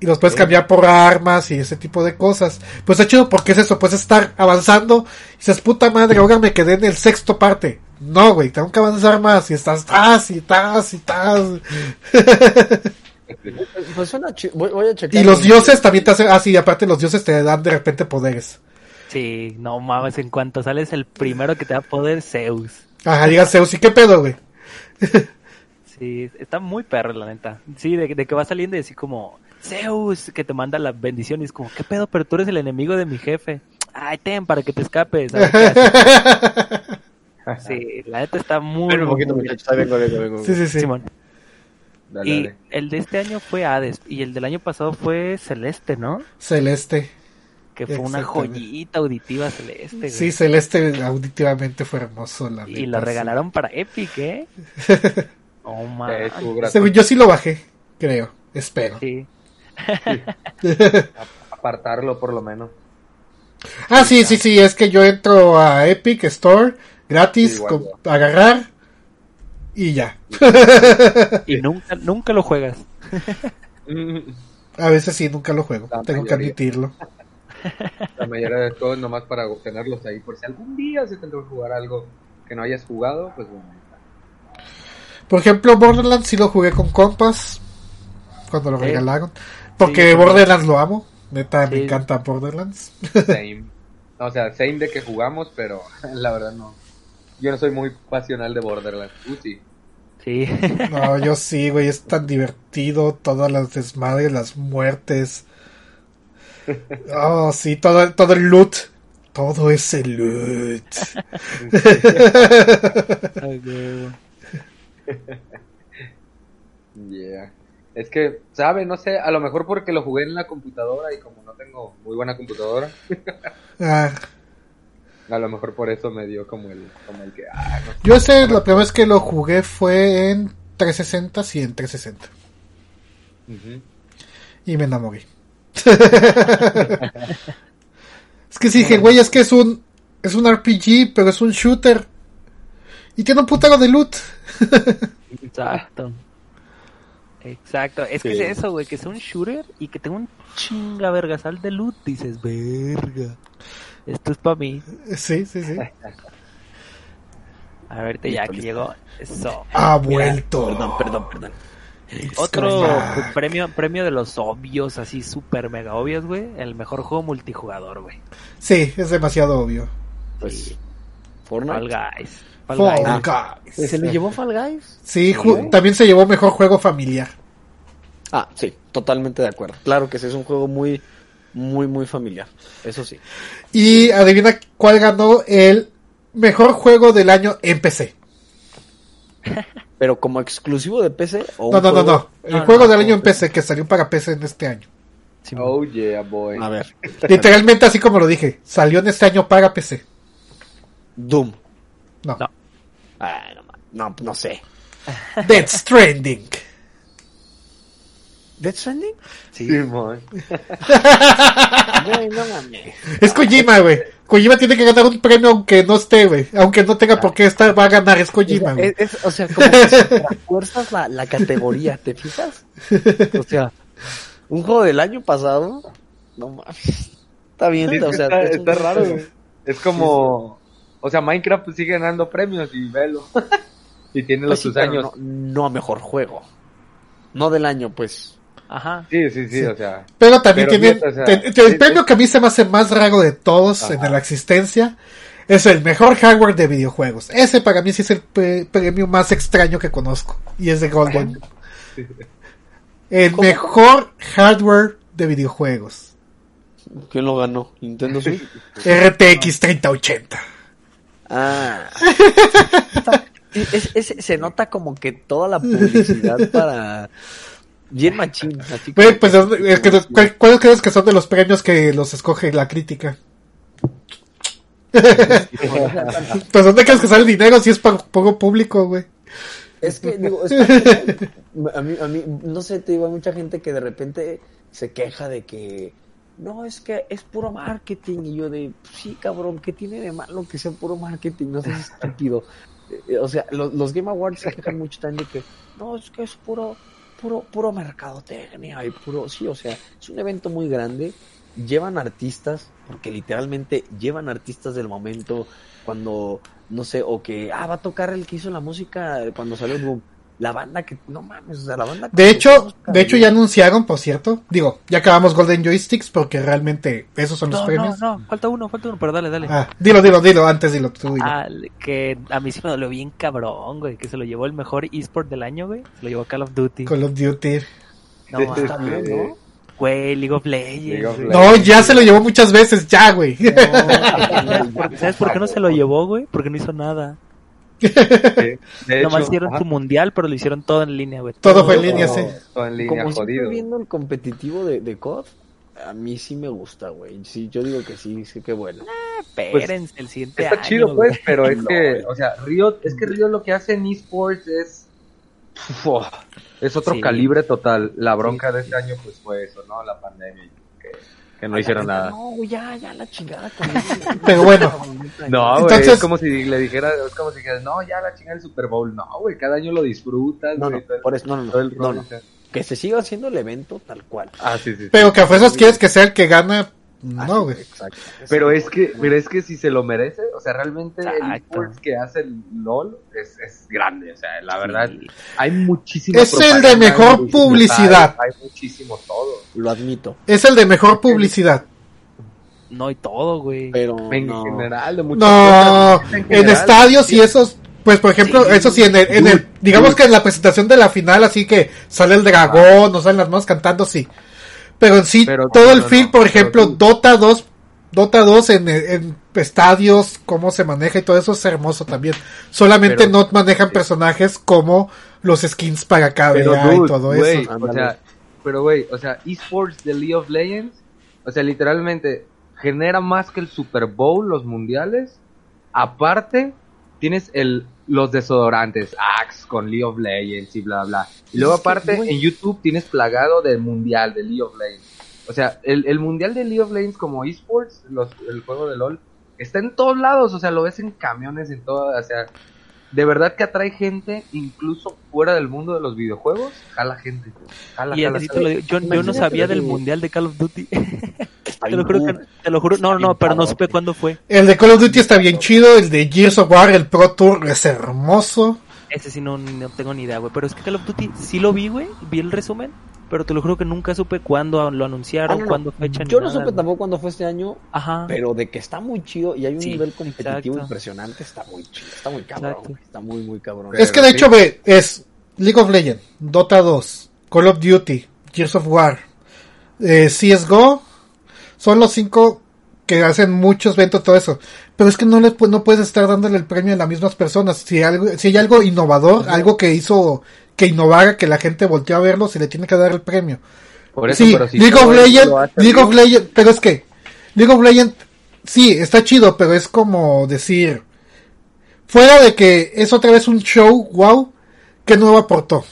y los puedes cambiar por armas y ese tipo de cosas. Pues está chido porque es eso, puedes estar avanzando y dices, puta madre, ahora me quedé en el sexto parte. No, güey, tengo que avanzar más y estás, tas y tas y tas. *laughs* Pues voy, a checar. Y los dioses también te hacen, ah, sí, aparte los dioses te dan de repente poderes. Sí, no mames, en cuanto sales el primero que te da poder, Zeus. Ajá, diga Zeus, ¿y qué pedo, güey? *laughs* sí, está muy perro, la neta. Sí, de, de que va saliendo y así como, Zeus, que te manda la bendición y es como, ¿qué pedo? Pero tú eres el enemigo de mi jefe. Ay, ten, para que te escapes. *laughs* *laughs* sí, la neta está muy... un poquito, Sí, sí, sí. y el de este año fue Hades y el del año pasado fue Celeste, ¿no? Celeste. Que fue una joyita auditiva Celeste. Sí, Celeste auditivamente fue hermoso. La y lo regalaron para Epic, ¿eh? *laughs* oh, man. yo sí lo bajé, creo. Espero. Sí. *laughs* Apartarlo por lo menos. Ah, sí, sí, sí, es que yo entro a Epic Store gratis, agarrar y ya. y nunca, nunca lo juegas. *laughs* a veces sí, nunca lo juego, tengo que admitirlo. La mayoría de todo nomás para obtenerlos ahí, por si algún día se tendrá que jugar algo que no hayas jugado, pues bueno. Por ejemplo, Borderlands sí lo jugué con compas cuando lo regalaron. Porque Borderlands lo amo. Neta, me encanta Borderlands. Same. O sea, same de que jugamos, pero *laughs* la verdad no. Yo no soy muy pasional de Borderlands. Uh, sí. Sí. *laughs* no, yo sí, güey. Es tan divertido. Todas las desmadres, las muertes. Oh, sí, todo, todo el loot. Todo ese loot. *laughs* yeah. Es que, ¿sabe? No sé, a lo mejor porque lo jugué en la computadora y como no tengo muy buena computadora. Ah. A lo mejor por eso me dio como el, como el que... Ah, Yo sé, la primera vez que lo jugué fue en 360, sí, en 360. Y me enamoré. *laughs* es que sí dije, güey, es que es un, es un RPG, pero es un shooter. Y tiene un putero de loot. *laughs* Exacto. Exacto, es que es eso, güey, que sea un shooter y que tenga un chinga vergasal de loot, dices, verga, esto es para mí. Sí, sí, sí. A verte ya que llegó, eso. Ha vuelto. Perdón, perdón, perdón. Otro premio, premio de los obvios, así super mega obvios, güey. El mejor juego multijugador, güey. Sí, es demasiado obvio. Pues, Fortnite. Fall Guys. Fall, Guys. ¿Se le llevó Fall Guys? Sí, también se llevó mejor juego familiar. Ah, sí, totalmente de acuerdo. Claro que sí, es un juego muy, muy, muy familiar. Eso sí. Y adivina cuál ganó el mejor juego del año en PC. *laughs* Pero como exclusivo de PC o No, no, no, no. El juego del año en PC que salió para PC en este año. oh yeah, boy. A ver. *laughs* Literalmente así como lo dije, salió en este año para PC. Doom. No. No. Ah, no, no, no sé. Dead Stranding. ¿Death Stranding? Sí, man. Güey, no mames. Es Kojima, güey. Kojima tiene que ganar un premio aunque no esté, güey. Aunque no tenga por qué estar, va a ganar. Es Kojima, güey. Es- es- o sea, como que fuerzas la, la categoría, ¿te fijas? O sea, un juego del año pasado, no mames. Está bien, Sí, o sea, está, un- raro, güey. Es como, o sea, Minecraft pues, sigue ganando premios y velo. *laughs* y tiene Pues los sí, sus años. No, no a mejor juego. No del año, pues. Ajá. Sí, sí, sí, Sí. o sea. Pero también Pero tiene. fíjate, o sea, te- te- el premio que a mí se me hace más raro de todos Ajá. en la existencia es el mejor hardware de videojuegos. Ese para mí sí es el pre- premio más extraño que conozco. Y es de Golden. *laughs* El ¿Cómo? mejor hardware de videojuegos. ¿Quién lo ganó? ¿Nintendo Switch? RTX 3080. Ah. *laughs* Es- es- se nota como que toda la publicidad para. Bien machín. Así pues, es que- ¿cuál- ¿cuáles crees que son de los premios que los escoge la crítica? *laughs* Pues ¿dónde crees que sale el dinero si es para poco público, güey? Es que, digo, es que- *laughs* a mí, a mí, no sé, te digo, hay mucha gente que de repente se queja de que, no, es que es puro marketing. Y yo de, sí, cabrón, ¿qué tiene de malo que sea puro marketing? No seas *laughs* estúpido. Eh, O sea, los, los Game Awards se quejan mucho también de que, no, es que es puro, puro, puro mercadotecnia y puro, sí, o sea, es un evento muy grande. Llevan artistas, porque literalmente llevan artistas del momento cuando, no sé, o que, ah, va a tocar el que hizo la música cuando salió Boom. La banda que, no mames, o sea, la banda De que- hecho, de hecho ya anunciaron, por cierto, digo, ya acabamos Golden Joysticks porque realmente esos son los No, no, premios. no, falta uno, falta uno, pero dale, dale. Ah, dilo, dilo, dilo, antes dilo, tú dilo. Ah, que a mí se me dolió bien cabrón, güey, que se lo llevó el mejor eSport del año, güey. Se lo llevó Call of Duty. Call of Duty. No, Está bien, ¿no? güey, League of Legends. League of güey. No, ya se lo llevó muchas veces, ya, güey. ¿Sabes *laughs* por, ¿Sabes por qué no se lo llevó, güey? Porque no hizo nada. Sí. *laughs* De Nomás hecho, hicieron ajá, su mundial, pero lo hicieron todo en línea, güey. Todo fue en todo- línea, sí. todo en línea, Como siempre jodido. viendo el competitivo de, de COD, a mí sí me gusta, güey. Sí, yo digo que sí, sí que bueno. Espérense el siguiente Está año, chido, pues, güey. pero es *laughs* No, que, güey. o sea, Riot, es que Riot lo que hace en esports es. *laughs* Uf, es otro Sí. calibre total. La bronca de este año, pues fue eso, ¿no? La pandemia. y Que, no hicieron nada. No, güey, ya, ya la chingada con *laughs* eso. Pero bueno. *laughs* No, güey, Entonces- es como si le dijera, es como si dijeras, no, ya la chingada del Super Bowl. No, güey, cada año lo disfrutas. No, no, güey, todo- por eso, no, no, no, no, no. Que se siga haciendo el evento tal cual. Ah, sí, sí. sí. Pero que a fuerzas quieres que sea el que gana. No, güey. Exacto. Pero es que, pero es que si se lo merece, o sea, realmente el esports que hace el LOL es, es grande, o sea, la Sí. verdad, hay muchísimo. Es el de mejor publicidad. Hay, muchísimo todo. Lo admito. Es el de mejor publicidad. No, y todo, güey. Pero En no. general, de muchas No, cosas, en general, estadios sí. y esos, pues por ejemplo, Sí. eso sí, en el, en el- digamos que en la presentación de la final, así que sale el dragón, o salen las manos cantando, sí. Pero en sí, Pero- todo el film, no, por ejemplo. Dota 2, Dota 2 en, en estadios, cómo se maneja y todo eso es hermoso también. Solamente Pero- no manejan personajes como los skins para KBA Pero, y todo eso. o sea, pero güey, o sea, esports de League of Legends, o sea, literalmente genera más que el Super Bowl, los mundiales. Aparte, tienes el los desodorantes, Axe con League of Legends y bla bla. Y luego aparte en YouTube tienes plagado del mundial de League of Legends. O sea, el, el mundial de League of Legends como esports, los, el juego de LOL, está en todos lados, o sea, lo ves en camiones, en todo, o sea, de verdad que atrae gente, incluso fuera del mundo de los videojuegos, jala gente. Jala, Y jala, así te jala. lo digo, yo, yo no sabía del mundial de Call of Duty. *laughs* Te lo juro que, te lo juro, no, no, pero no supe cuándo fue. El de Call of Duty está bien chido, el de Gears of War, el Pro Tour es hermoso. Ese sí no, no tengo ni idea, güey. Pero es que Call of Duty sí lo vi, güey. Vi el resumen. Pero te lo juro que nunca supe cuándo lo Ah, anunciaron, no, no. cuándo fecha ni Yo no nada, supe tampoco cuándo fue este año, Ajá. pero de que está muy chido y hay un Sí, nivel competitivo exacto. impresionante, está muy chido, está muy cabrón, Exacto. está muy, muy cabrón. Es que de sí. hecho, ve, es League of Legends, Dota 2, Call of Duty, Gears of War, eh, CSGO, son los cinco que hacen muchos eventos, todo eso. Pero es que no le pu- no puedes estar dándole el premio a las mismas personas. Si, algo, si hay algo innovador, algo que hizo que innovara, que la gente volteó a verlo, se le tiene que dar el premio. Por eso, sí, pero si League of League of Legends, pero es que League of Legends sí, está chido, pero es como decir fuera de que es otra vez un show, wow, ¿qué nuevo aportó?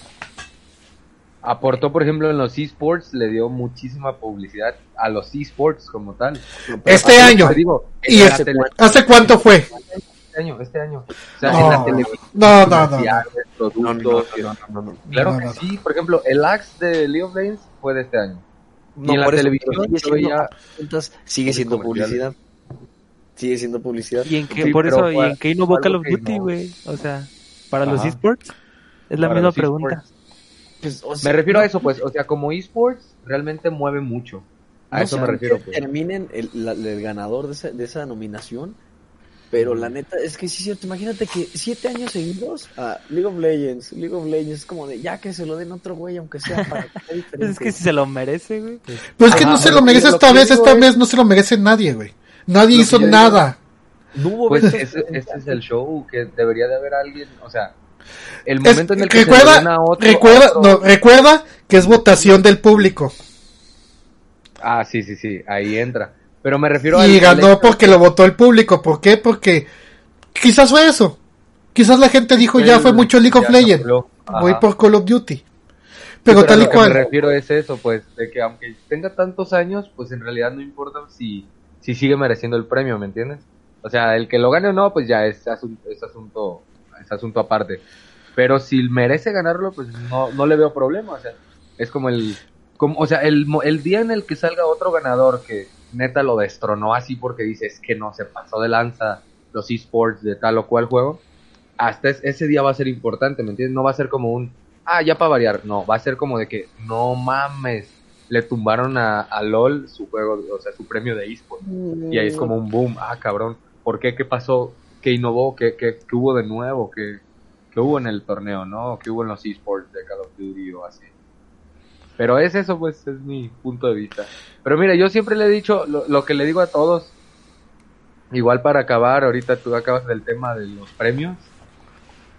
aportó, por ejemplo, en los esports, le dio muchísima publicidad a los esports como tal. este año. ¿Y hace cuánto fue? Este año, este año. O sea, no, en la televisión. No, no, no. no, no, Claro que sí. Por ejemplo, el Axe de League of Legends fue de este año. y en la televisión sigue siendo, sigue siendo publicidad. Sigue siendo publicidad. ¿Y en qué, por eso, ¿y en qué innovó Call of Duty, güey? O sea, para los esports. Es la misma pregunta. Pues, me refiero a eso, pues, o sea, como esports realmente mueve mucho. A eso me refiero. Pues. Terminen el, el ganador de esa, de esa nominación, pero la neta es que sí es cierto. Imagínate que siete años seguidos a League of Legends, League of Legends es como de ya que se lo den otro güey, aunque sea para *laughs* *laughs* Es que si se lo merece, güey. Pues es que no se lo merece esta vez, esta vez no se lo merece nadie, güey. Nadie hizo nada. pues ese, es el show que debería de haber alguien, o sea, el momento en el que recuerda, se otro, recuerda, No, recuerda que es votación del público. Ah, sí, sí, sí, ahí entra. Pero me refiero a... Y ganó porque lo votó el público. ¿Por qué? Porque quizás fue eso. Quizás la gente dijo, ya fue mucho League of Legends. Voy por Call of Duty. Pero, tal y cual. Lo que me refiero es eso, pues, de que aunque tenga tantos años, pues en realidad no importa si, si sigue mereciendo el premio, ¿me entiendes? O sea, el que lo gane o no, pues ya es, asunto, es asunto, es asunto aparte. Pero si merece ganarlo, pues no, no le veo problema. O sea, es como el. Como, o sea, el, el día en el que salga otro ganador que neta lo destronó así porque dices que no se pasó de lanza los esports de tal o cual juego, hasta ese día va a ser importante, ¿me entiendes? No va a ser como un, ah, ya para variar, no, va a ser como de que, no mames, le tumbaron a, a LOL su juego, o sea, su premio de esports. Y ahí es como un boom, ah, cabrón, ¿por qué? ¿Qué pasó? ¿Qué innovó? ¿Qué, qué, qué hubo de nuevo? ¿Qué, que hubo en el torneo, ¿no? Que hubo en los esports de Call of Duty o así. Pero es eso, pues, es mi punto de vista. Pero mira, yo siempre le he dicho lo, que le digo a todos, igual para acabar, ahorita tú acabas del tema de los premios.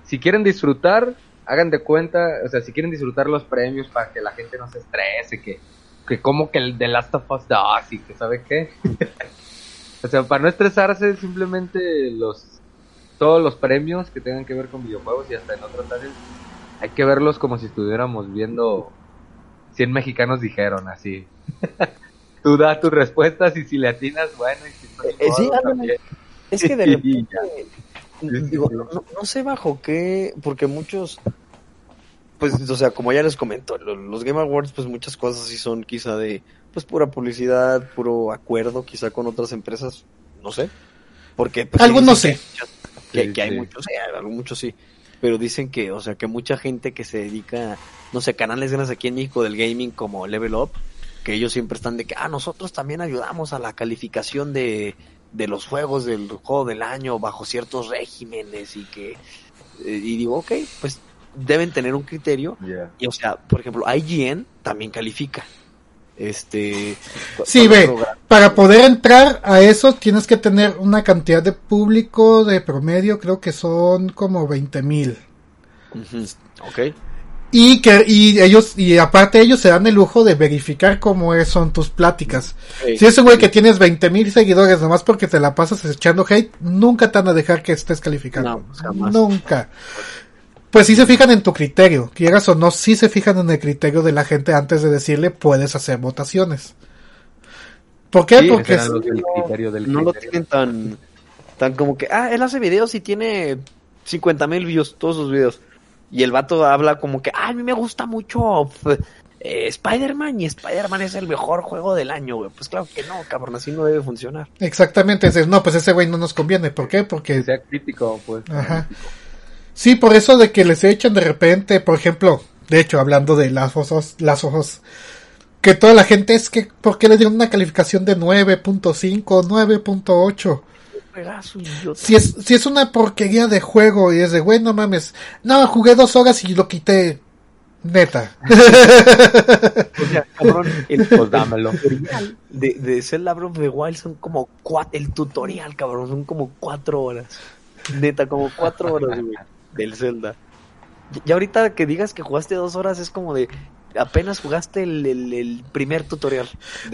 Si quieren disfrutar, hagan de cuenta, o sea, si quieren disfrutar los premios para que la gente no se estrese, que, que como que el de Last of Us 2 y que sabe qué. *laughs* o sea, para no estresarse, simplemente los todos los premios que tengan que ver con videojuegos y hasta en otras áreas, hay que verlos como si estuviéramos viendo 100 mexicanos dijeron así. *laughs* Tú da tus respuestas y si le atinas, bueno, y si no, eh, sí, es que de *laughs* repente, digo, no, no, sé bajo qué, porque muchos, pues, o sea, como ya les comento, los, Game Awards, pues muchas cosas sí son quizá de, pues, pura publicidad, puro acuerdo, quizá con otras empresas, no sé. Porque, pues, Algo no sé. Que, hay muchos, sí, muchos sí. Pero dicen que, o sea, que mucha gente que se dedica, no sé, canales grandes aquí en México del gaming como Level Up, que ellos siempre están de que, ah, nosotros también ayudamos a la calificación de, de los juegos del juego del año bajo ciertos regímenes y que, eh, y digo, ok, pues deben tener un criterio. Y o sea, por ejemplo, IGN también califica. Este. Sí, ve, para poder entrar a eso tienes que tener una cantidad de público de promedio, creo que son como 20 mil. Ok. Y que y ellos y aparte ellos se dan el lujo de verificar cómo son tus pláticas. Si es un güey que tienes 20 mil seguidores nomás porque te la pasas echando hate, nunca te van a dejar que estés calificando. Nunca pues sí se fijan en tu criterio, quieras o no, sí se fijan en el criterio de la gente antes de decirle puedes hacer votaciones. ¿Por qué? Porque no, lo tienen tan, tan como que, ah, él hace videos y tiene 50 mil views, todos sus videos. Y el vato habla como que, ah, a mí me gusta mucho eh, Spider-Man y Spider-Man es el mejor juego del año, güey. Pues claro que no, cabrón, así no debe funcionar. Exactamente, no, pues ese güey no nos conviene. ¿Por qué? Porque... sea crítico, pues. Ajá. Sí, por eso de que les echan de repente, por ejemplo, de hecho, hablando de las ojos, las ojos, que toda la gente es que, ¿por qué le dieron una calificación de 9.5, 9.8? Si es, si es una porquería de juego y es de, bueno, mames, no, jugué dos horas y lo quité. Neta. o sea, cabrón, el pues dámelo. de, de Zelda Breath of the Wild son como cuatro, el tutorial, cabrón, son como cuatro horas. Neta, como cuatro horas, güey del Zelda. Y ahorita que digas que jugaste dos horas es como de, apenas jugaste el, primer tutorial.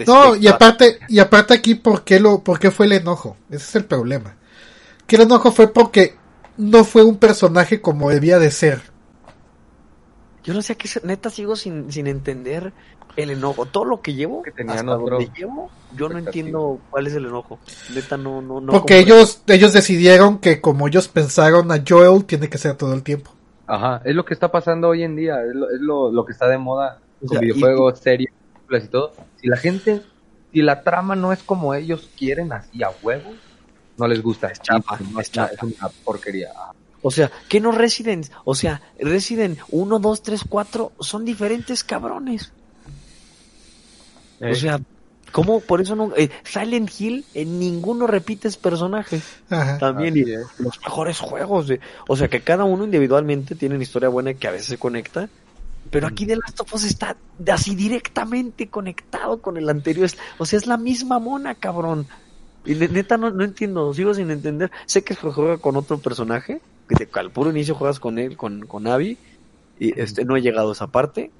no, y aparte, y aparte aquí, ¿por qué, lo, ¿por qué fue el enojo? Ese es el problema. Que el enojo fue porque no fue un personaje como debía de ser. Yo no sé qué neta sigo sin, sin entender el enojo. Todo lo que llevo, que hasta donde llevo, yo no entiendo cuál es el enojo. Neta no, no, no. Porque ellos, ellos decidieron que como ellos pensaron a Joel, tiene que ser todo el tiempo. Ajá, es lo que está pasando hoy en día, es lo, es lo, lo que está de moda con videojuegos, series, y todo. Si la gente, si la trama no es como ellos quieren, así a huevos, no les gusta. Es chapa, es, una porquería. O sea, ¿qué no Resident? O sea, Resident 1, 2, 3, 4 son diferentes cabrones. O eh. sea, ¿cómo? Por eso no. Eh, Silent Hill, en ninguno repites personaje. También, y los mejores juegos. De, o sea, que cada uno individualmente tiene una historia buena que a veces se conecta. Pero aquí The Last of Us está así directamente conectado con el anterior. O sea, es la misma mona, cabrón. Y neta no, no entiendo, sigo sin entender. Sé que juega con otro personaje, que al puro inicio juegas con él, con, con Abby, y este no he llegado a esa parte.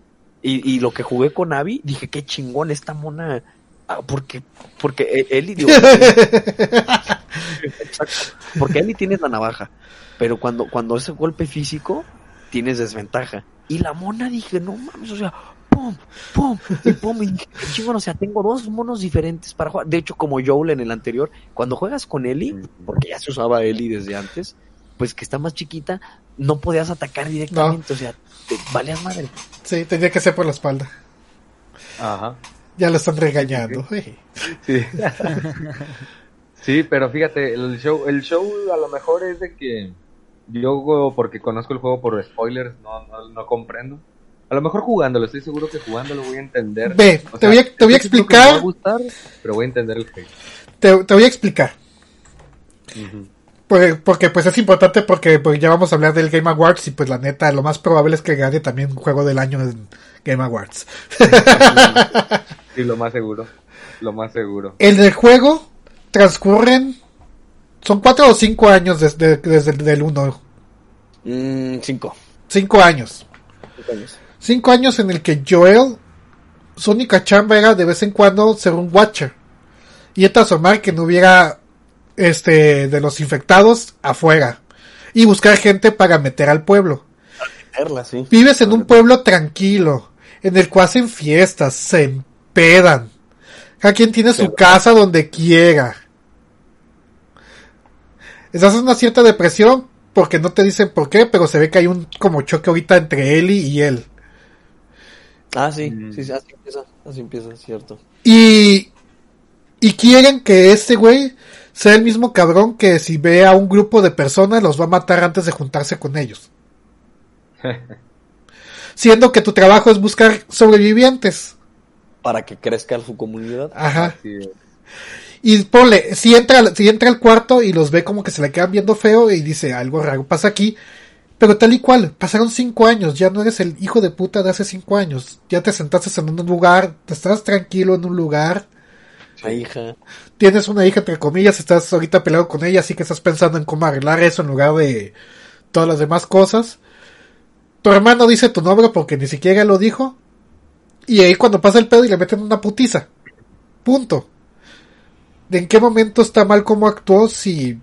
Y, y lo que jugué con Abby, dije, qué chingón esta mona. Ah, porque, porque e, Eli, *laughs* *laughs* porque Eli tienes la navaja, pero cuando, cuando ese golpe físico, tienes desventaja. Y la mona dije, no mames, o sea, pum, pum, y pum, y dije, qué chingón, o sea, tengo dos monos diferentes para jugar. De hecho, como Joel en el anterior, cuando juegas con Eli, porque ya se usaba Eli desde antes, pues que está más chiquita, no podías atacar directamente, o sea, te valías madre. Sí, tenía que ser por la espalda. Ajá. Ya lo están regañando. Sí. sí. pero fíjate, el show, el show a lo mejor es de que yo, porque conozco el juego por spoilers, no, no, comprendo. A lo mejor jugándolo, estoy seguro que jugándolo voy a entender. Ve, te, voy a, te voy a explicar. va a gustar, pero voy a entender el hate. Te, te voy a explicar. Porque, porque, pues es importante porque pues, ya vamos a hablar del Game Awards y pues la neta lo más probable es que gane también un juego del año en Game Awards. Sí, lo más seguro. Lo más seguro. El del juego transcurren son cuatro o cinco años desde, desde el uno. Mm, cinco. Cinco años. Cinco años. Cinco años en el que Joel su única chamba era de vez en cuando ser un watcher y transformar que no hubiera este, de los infectados afuera y buscar gente para meter al pueblo. Vives en un pueblo tranquilo, en el cual hacen fiestas, se empedan. Cada quien tiene su casa donde quiera. Estás en una cierta depresión porque no te dicen por qué, pero se ve que hay un como choque ahorita entre Eli y él. Ah, sí, mm. sí, así empieza, así empieza, cierto. Y, y quieren que este güey sea el mismo cabrón que si ve a un grupo de personas los va a matar antes de juntarse con ellos. *laughs* Siendo que tu trabajo es buscar sobrevivientes. Para que crezca su comunidad. Ajá. Y ponle, si entra, si entra al cuarto y los ve como que se le quedan viendo feo y dice algo raro pasa aquí, pero tal y cual, pasaron cinco años, ya no eres el hijo de puta de hace cinco años, ya te sentaste en un lugar, te estás tranquilo en un lugar, hija. Tienes una hija, entre comillas, estás ahorita peleado con ella, así que estás pensando en cómo arreglar eso en lugar de todas las demás cosas. Tu hermano dice tu nombre porque ni siquiera lo dijo. Y ahí cuando pasa el pedo y le meten una putiza. Punto. ¿De en qué momento está mal cómo actuó si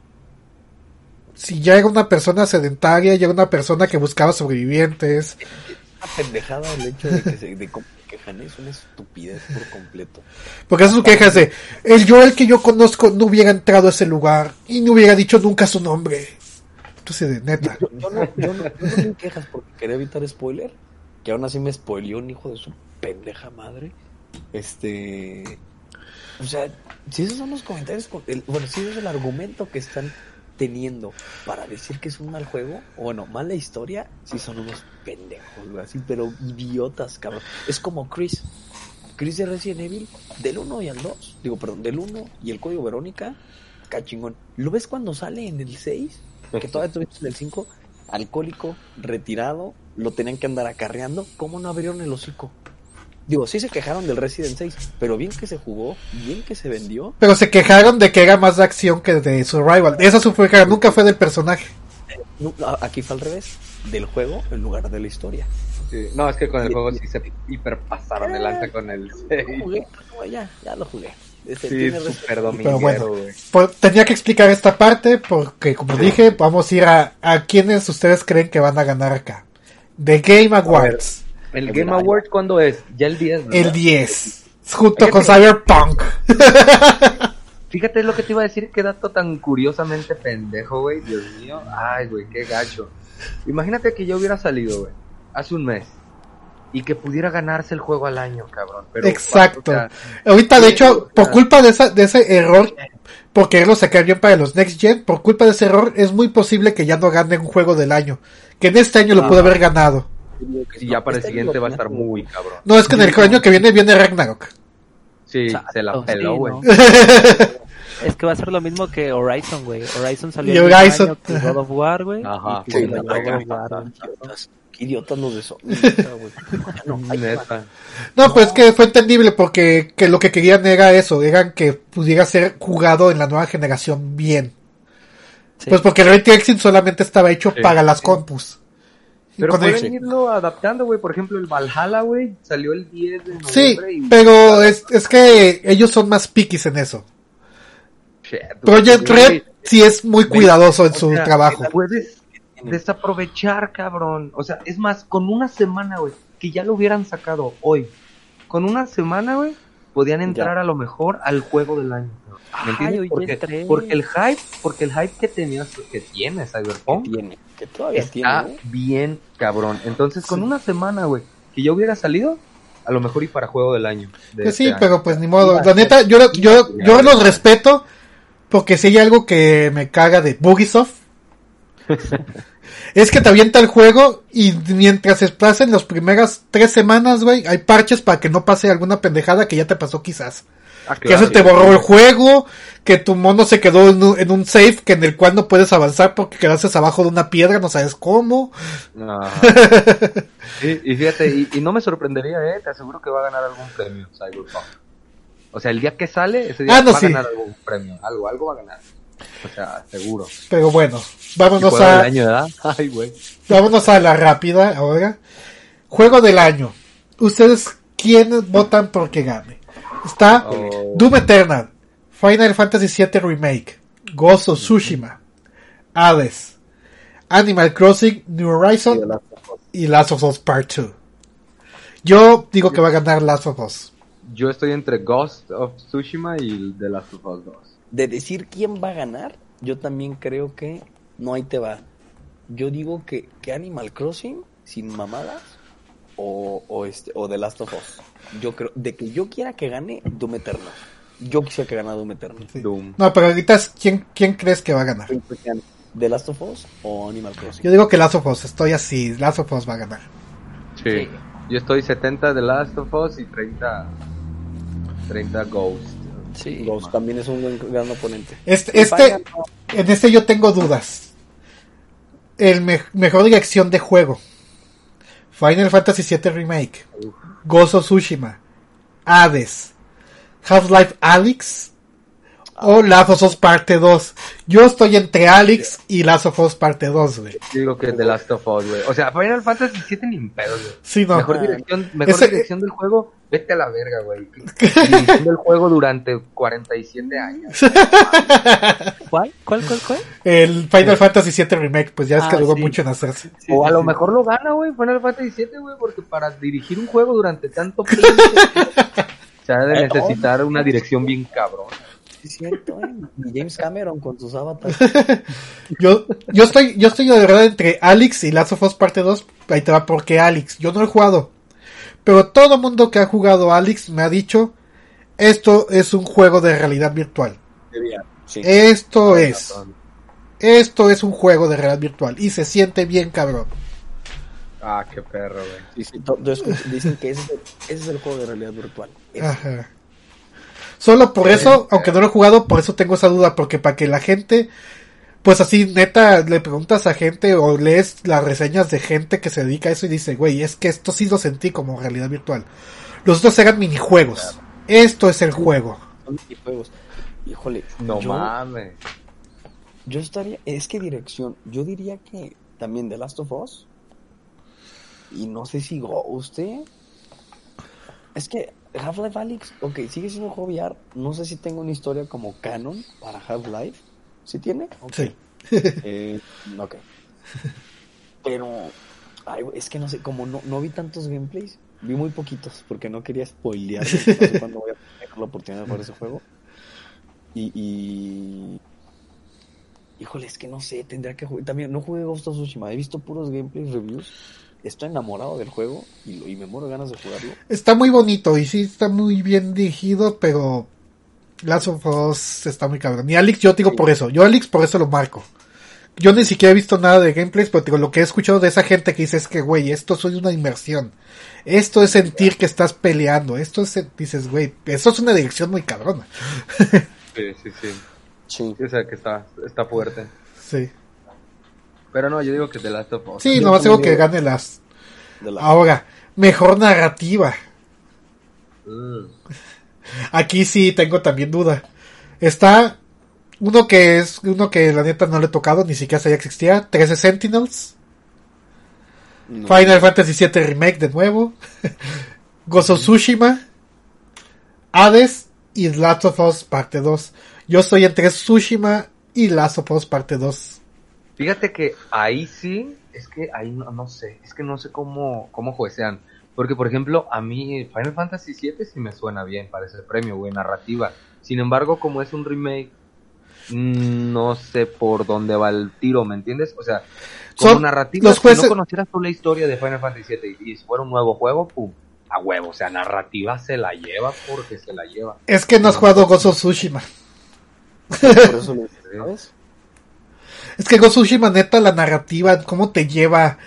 si ya era una persona sedentaria, ya era una persona que buscaba sobrevivientes. Una pendejada el hecho de que se, de, es una estupidez por completo. *laughs* Porque es su queja de, el Joel que yo conozco no hubiera entrado a ese lugar y no hubiera dicho nunca su nombre. Entonces, de neta. Yo, no, yo, no, tengo quejas porque quería evitar spoiler, que aún así me spoileó un hijo de su pendeja madre. Este... O sea, si esos son los comentarios, bueno, si ese es el argumento que están teniendo para decir que es un mal juego, o bueno, mala historia, si son unos pendejos, así, pero idiotas, cabrón. Es como Chris. Chris de Resident Evil, del 1 y al 2, digo, perdón, del 1 y el código Verónica, cachingón. ¿Lo ves cuando sale en el 6? Que todavía tuviste en el 5, alcohólico, retirado, lo tenían que andar acarreando, ¿cómo no abrieron el hocico? Digo, sí se quejaron del Resident 6, pero bien que se jugó, bien que se vendió. Pero se quejaron de que era más de acción que de Survival. Esa su nunca fue del personaje. Aquí fue al revés, del juego en lugar de la historia. Sí. No, es que con el juego sí se hiperpasaron el lanza con el Lo jugué, ya, ya lo jugué. Este, Sí, tiene dominguero, bueno. Pues, tenía que explicar esta parte porque, como dije, vamos a ir a, a quienes ustedes creen que van a ganar acá. The Game Awards, ¿El El Game año. Awards cuándo es? Ya el 10, ¿verdad? el 10, junto con Cyberpunk. *laughs* Fíjate lo que te iba a decir, qué dato tan curiosamente pendejo, güey. Dios mío. Ay, güey, qué gacho. Imagínate que yo hubiera salido, güey, hace un mes. Y que pudiera ganarse el juego al año, cabrón. Pero, Exacto. o sea, Ahorita, de hecho, o por culpa de, esa, de ese error, por quererlo sacar bien para los Next Gen, por culpa de ese error, es muy posible que ya no gane un juego del año. Que en este año lo Ah. pudo haber ganado. Y ya para el siguiente va a estar muy cabrón. No, es que en el año que viene viene Ragnarok. Sí, Exacto, se la peló, güey. ¿no? *laughs* Es que va a ser lo mismo que Horizon, güey. Horizon salió Y el Horizon, año que ajá. God of War, güey. Ajá. Sí, que la God of War, idiotas. Los de Sony. *laughs* No. No, pues es que fue entendible porque que lo que querían era eso, eran que pudiera ser jugado en la nueva generación bien. Sí. Pues porque Ray Tracing solamente estaba hecho Sí, para las sí. compus. Pero pueden irlo adaptando, güey. Por ejemplo, el Valhalla, güey, salió el 10 de Sí, noviembre. y- pero es, es que ellos son más piquis en eso. Shit, Project. Red sí es muy cuidadoso en O su sea, trabajo. Puedes desaprovechar, cabrón. O sea, es más, con una semana, güey, que ya lo hubieran sacado hoy. Con una semana, güey, podían entrar a lo mejor al juego del año. ¿Me entiendes? Porque, porque el hype, porque el hype que tenías, que tiene que Cyberpunk, tiene, que todavía está tiene. ¿eh? bien cabrón. Entonces, con una semana, güey, que ya hubiera salido, a lo mejor y para juego del año. de Que este sí, año. pero pues ni modo. La neta, yo, yo, yo los respeto porque si hay algo que me caga de Bugisoft *laughs* es que te avienta el juego y mientras se pasen las primeras tres semanas, güey, hay parches para que no pase alguna pendejada que ya te pasó quizás. Ah, que eso claro, te borró el juego, que tu mono se quedó en un, en un safe que en el cual no puedes avanzar porque quedaste abajo de una piedra, no sabes cómo. *laughs* Sí, y fíjate, y, y no me sorprendería, eh, te aseguro que va a ganar algún premio Cyberpunk. O sea, el día que sale, ese día Ah, no, va sí. a ganar algún premio, algo, algo va a ganar. O sea, seguro. Pero bueno, vámonos del a, año, ¿verdad? *laughs* Ay, güey. vámonos a la rápida ahora. Juego del año. ¿Ustedes quiénes votan por que gane? Está Oh. Doom Eternal, Final Fantasy VII Remake, Ghost of Tsushima, Hades, Animal Crossing, New Horizon y Last of Us Part 2. Yo digo que va a ganar Last of Us. Yo estoy entre Ghost of Tsushima y The Last of Us 2. De decir quién va a ganar, yo también creo que no ahí te va. Yo digo que, que Animal Crossing, sin mamadas, o, o, este, o The Last of Us. Yo creo, de que yo quiera que gane Doom Eternal. Yo quisiera que gane Doom Eternal. Sí. Doom. No, pero ahorita quién, quién crees que va a ganar. ¿The Last of Us o Animal Crossing? Yo digo que Last of Us, estoy así, Last of Us va a ganar. Sí. Yo estoy 70 The Last of Us y 30 30 Ghost. Sí, Ghost también es un gran oponente. Este, este, en este yo tengo dudas. El me- mejor dirección de juego. Final Fantasy VII Remake. Ghost of Tsushima. Hades. Half-Life Alyx. O Last of Us Parte 2. Yo estoy entre Alyx y Last of Us Parte 2, güey. Digo que The Last of Us, güey. O sea, Final Fantasy 7 ni pedo, güey. Sí, no. Mejor dirección, mejor Ese- dirección del juego, vete a la verga, güey. *laughs* Dirigiendo el juego durante 47 años. ¿Cuál? ¿Cuál, cuál, cuál? El Final Fantasy VII Remake, pues ya es que Ah, duró sí. mucho en hacerse. Sí, o a sí, lo sí. mejor lo gana, güey, Final Fantasy 7, güey, porque para dirigir un juego durante tanto *laughs* tiempo se ha de necesitar una dirección bien cabrón. Sí, es cierto, ¿eh? Y James Cameron con sus avatars. *laughs* Yo, yo estoy, yo estoy de verdad entre Alex y Last of Us Parte 2. Ahí te va, porque Alex, yo no he jugado. Pero todo mundo que ha jugado Alex me ha dicho, esto es un juego de realidad virtual. Sí. Esto es, esto es un juego de realidad virtual. Y se siente bien cabrón. Ah, qué perro, güey. Dicen que ese es, el, ese es el juego de realidad virtual. Ese. Ajá. Solo por eso, aunque no lo he jugado, por eso tengo esa duda, porque para que la gente, pues así, neta, le preguntas a gente o lees las reseñas de gente que se dedica a eso y dice, güey, es que esto sí lo sentí como realidad virtual. Los otros eran minijuegos. Esto es el juego. Son minijuegos. Híjole, No yo, mames. yo estaría, es que dirección, yo diría que también The Last of Us. y no sé si guste. Es que Half-Life Alyx, ok, sigue siendo un juego VR. No sé si tengo una historia como canon para Half-Life. ¿Sí tiene? Sí. *laughs* Eh, ok. Pero, ay, es que no sé, como no, no vi tantos gameplays, vi muy poquitos porque no quería spoilear. No sé *laughs* cuándo voy a tener la oportunidad de jugar ese juego. Y, y... Híjole, es que no sé, tendría que jugar. También no jugué Ghost of Tsushima, he visto puros gameplays reviews. Estoy enamorado del juego y, lo, y me muero de ganas de jugarlo. Está muy bonito y sí está muy bien dirigido, pero Last of Us está muy cabrón. Y Alex, yo digo por eso. Yo Alex por eso lo marco. Yo ni siquiera he visto nada de gameplays, pero digo, lo que he escuchado de esa gente que dice es que, güey, esto es una inmersión. Esto es sentir que estás peleando. Esto es, dices, güey, eso es una dirección muy cabrona. *laughs* Sí, sí, sí. Sí. O sea, que está, está fuerte. Sí. Pero no, yo digo que The Last of Us. Sí, nomás digo que gane las. Ahora, mejor narrativa. Mm. Aquí sí tengo también duda. Está uno que es uno que la neta no le he tocado, ni siquiera sabía que existía. 13 Sentinels. Final Fantasy VII Remake de nuevo. *laughs* Gozo Tsushima. Hades y Last of Us parte 2. Yo estoy entre Tsushima y Last of Us parte 2. Fíjate que ahí sí, es que ahí no, no sé, es que no sé cómo, cómo juecean. Porque, por ejemplo, a mí Final Fantasy VII sí me suena bien para ese premio, güey, narrativa. Sin embargo, como es un remake, mm, no sé por dónde va el tiro, ¿me entiendes? O sea, como narrativa, si no conocieras tú la historia de Final Fantasy VII y si fuera un nuevo juego, pum, a huevo. O sea, narrativa se la lleva porque se la lleva. Es que no has jugado Gozo Tsushima. Por eso lo *laughs* ¿sabes? Es que Gozo Tsushima, neta, la narrativa, cómo te lleva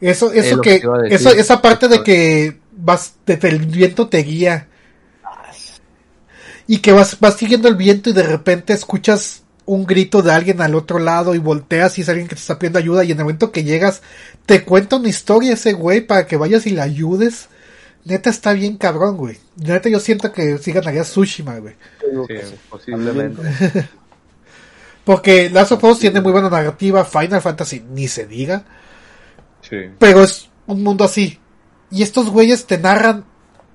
eso, eso que, eso, esa parte de que vas, desde el viento te guía. Y que vas, vas siguiendo el viento y de repente escuchas un grito de alguien al otro lado y volteas y es alguien que te está pidiendo ayuda y en el momento que llegas te cuenta una historia ese güey para que vayas y le ayudes. Neta está bien cabrón, güey. Neta yo siento que sí ganaría Tsushima, güey. Sí, posiblemente. Porque Last of Us tiene muy buena narrativa, Final Fantasy ni se diga. Sí. Pero es un mundo así. Y estos güeyes te narran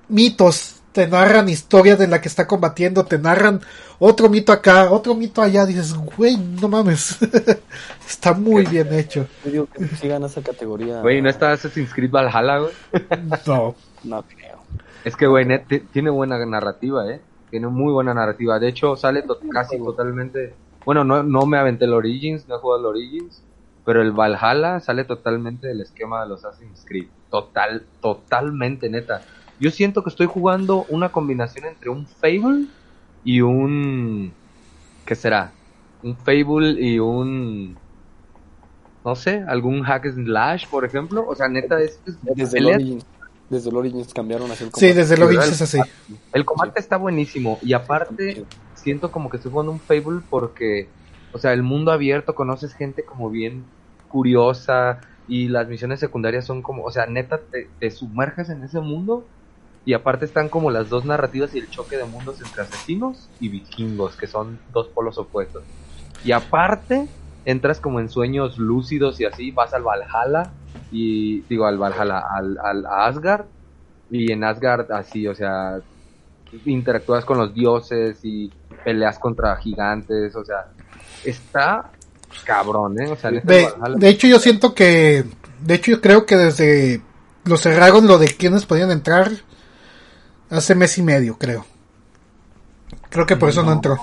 mitos, te narran historias de la que está combatiendo, te narran otro mito acá, otro mito allá. Dices, güey, no mames. *laughs* está muy bien hecho. Yo digo que sí gana esa categoría. Güey, ¿no está Assassin's Creed Valhalla, güey? *laughs* no. No creo. Es que, güey, tiene buena narrativa, ¿eh? Tiene muy buena narrativa. De hecho, sale casi totalmente... Bueno, no, no me aventé el Origins, no he jugado el Origins pero el Valhalla sale totalmente del esquema de los Assassin's Creed. Total, totalmente neta. Yo siento que estoy jugando una combinación entre un Fable y un... ¿Qué será? Un Fable y un... No sé, algún hack and slash, por ejemplo. O sea, neta, es... desde, el Origins, desde el Origins cambiaron así el combate. Sí, desde el Origins es así. El combate está buenísimo. Y aparte, siento como que estoy jugando un Fable porque... O sea, el mundo abierto, conoces gente como bien curiosa y las misiones secundarias son como, o sea, neta, te, sumerges en ese mundo y aparte están como las dos narrativas y el choque de mundos entre asesinos y vikingos, que son dos polos opuestos. Y aparte, entras como en sueños lúcidos y así, vas al Valhalla y digo al Valhalla, al, al Asgard y en Asgard así, o sea, interactúas con los dioses y peleas contra gigantes, o sea, está cabrón, ¿eh? O sea, de, hecho, yo siento que. De hecho, yo creo que desde. Lo cerraron lo de quienes podían entrar. Hace mes y medio, creo. Creo que por eso no entró.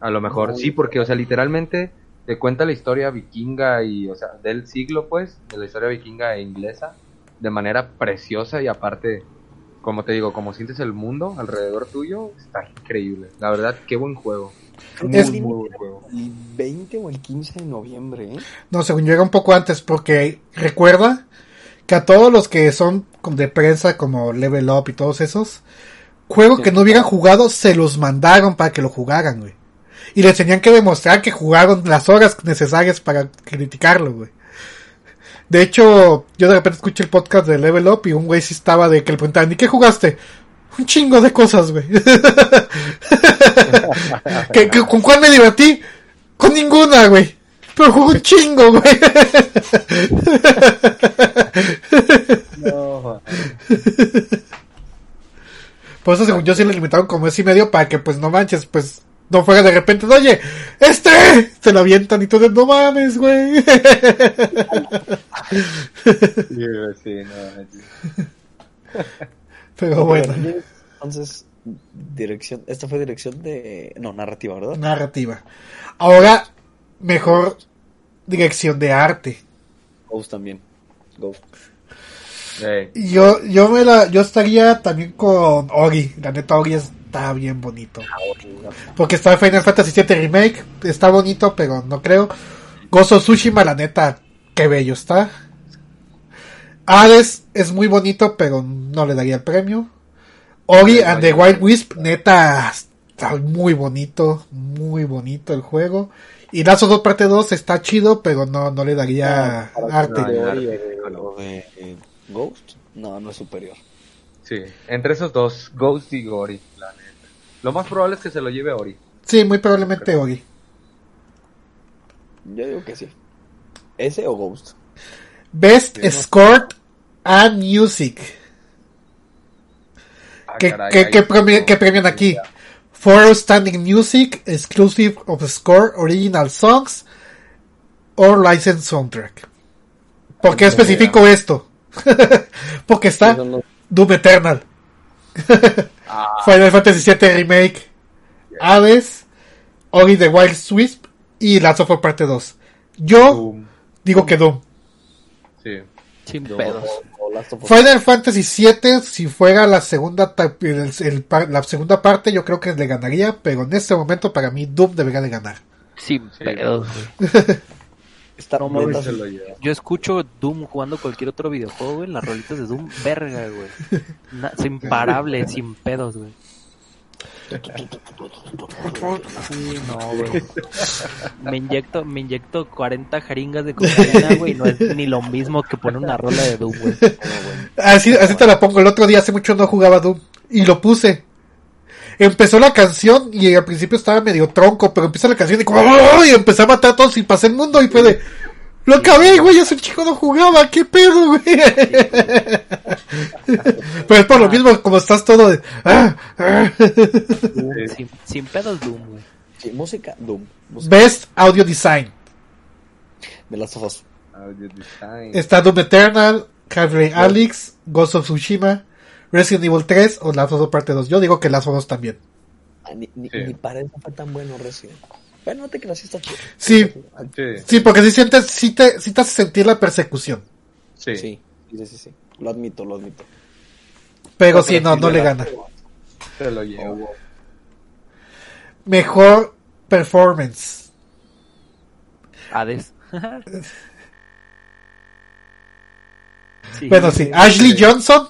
A lo mejor sí, porque, o sea, literalmente te cuenta la historia vikinga y, o sea, del siglo, pues, de la historia vikinga e inglesa, de manera preciosa y aparte, como te digo, como sientes el mundo alrededor tuyo, está increíble. La verdad, qué buen juego es el 20 o el 15 de noviembre, ¿eh? No, según yo era un poco antes, porque recuerda que a todos los que son de prensa como Level Up y todos esos, juego que no hubieran jugado, se los mandaron para que lo jugaran, güey. Y les tenían que demostrar que jugaron las horas necesarias para criticarlo, güey. De hecho, yo de repente escuché el podcast de Level Up y un güey sí estaba de que le preguntaban, ¿y qué jugaste? un chingo de cosas, güey. *laughs* con cuál me divertí? Con ninguna, güey. Pero un chingo, güey. Por eso, según yo, sí le limitaron como ese y medio para que, pues, no manches, pues, no fuera de repente, oye, este, se lo avientan y todo, no mames, güey. Pero bueno. Entonces, dirección, esta fue dirección de, no, narrativa, ¿verdad? Narrativa. Ahora, mejor dirección de arte. Ghost también. Ghost. Yo, yo me la, yo estaría también con Ori. La neta Ori está bien bonito. Porque está Final Fantasy VII Remake, está bonito, pero no creo. Gozo Tsushima, la neta, qué bello está. Hades es muy bonito, pero no le daría el premio. Ori and the Wild Wisp, neta, está muy bonito, muy bonito el juego. Y Lazo 2 parte 2 está chido, pero no, no le daría arte. Ghost, no, no es superior. Sí, entre esos dos, Ghost y Ori, la neta. Lo más probable es que se lo lleve Ori. Sí, muy probablemente Ori. Yo digo que sí. ¿Ese o Ghost? Best Score and Music. Ah, ¿Qué, qué, premian, aquí? For Outstanding Music, Exclusive of Score, Original Songs, or Licensed Soundtrack. ¿Por qué especifico esto? *laughs* Porque está Doom Eternal. *laughs* Ah. Final Fantasy VII Remake. Hades. Ori the Wild Swisp. Y Last of Us Parte 2. Yo digo que Doom. Sí. Final Fantasy VII, si fuera la segunda, la segunda parte, yo creo que le ganaría, pero en este momento para mí Doom debería de ganar. Sin pedos, *laughs* Yo escucho Doom jugando cualquier otro videojuego, güey. Las rolitas de Doom, verga, güey. es imparable, sin pedos, güey. no, güey. Me inyecto, me inyecto 40 jeringas de cocaína, güey. No es ni lo mismo que poner una rola de Doom, güey. Así, así te la pongo. El otro día hace mucho no jugaba Doom. Y lo puse empezó la canción y al principio estaba medio tronco, pero empieza la canción y como ¡ay! y empecé a matar a todos y pasé el mundo y fue de lo acabé, güey, ese chico no jugaba, qué pedo, güey. *laughs* pero es por lo mismo, como estás todo de ah, ah". Sin, pedos Doom, güey. Sí, música Doom. Best Audio Design. De las ojos. Audio Design. Está Doom Eternal, Half-Life Alyx, Ghost of Tsushima, Resident Evil 3 o Last of Us Parte 2. Yo digo que Last of Us también. Ni, ni, para eso fue tan bueno Resident. Bueno, no te creas, está chido. Sí, sí, porque si sientes, si te, si te hace sentir la persecución. Sí. Sí, sí, sí, sí. Lo admito, lo admito. Pero sí, no, no le gana. Se lo llevo. Mejor performance. Hades. bueno, sí. Ashley Johnson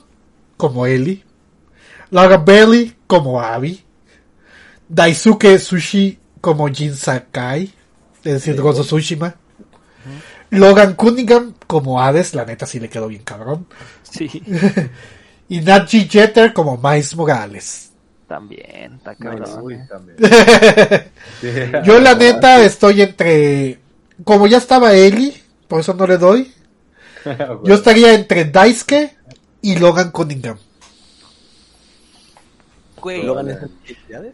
como Ellie, Laura Bailey como Abby, Daisuke Sushi como Jin Sakai, es decir, Gozo Tsushima, Logan Cunningham como Hades, la neta sí le quedó bien cabrón. Sí. *laughs* y Nachi Jeter como Miles Morales. También, está cabrón. *laughs* *laughs* Yo la neta estoy entre, como ya estaba Ellie, por eso no le doy. Yo estaría entre Daisuke y Logan Cunningham. ¿Logan es en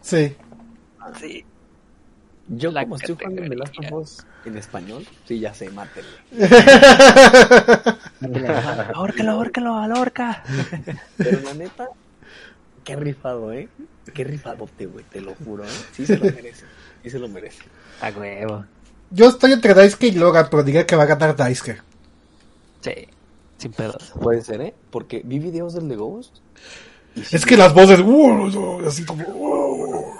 Sí. Sí. Yo como estoy jugando en The Last of Us en español, sí, ya sé, mátelo. *laughs* ahórcalo, ahórcalo, a la horca. Pero la neta, qué rifado, ¿eh? Qué rifadote, güey, te lo juro, ¿eh? Sí se lo merece, sí se lo merece. A huevo. Yo estoy entre Daisuke y Logan, pero diría que va a ganar Daisuke. Sí. Sin pedos. Puede ser, ¿eh? Porque vi videos del de Ghost. es que las voces, uh, así como, uh,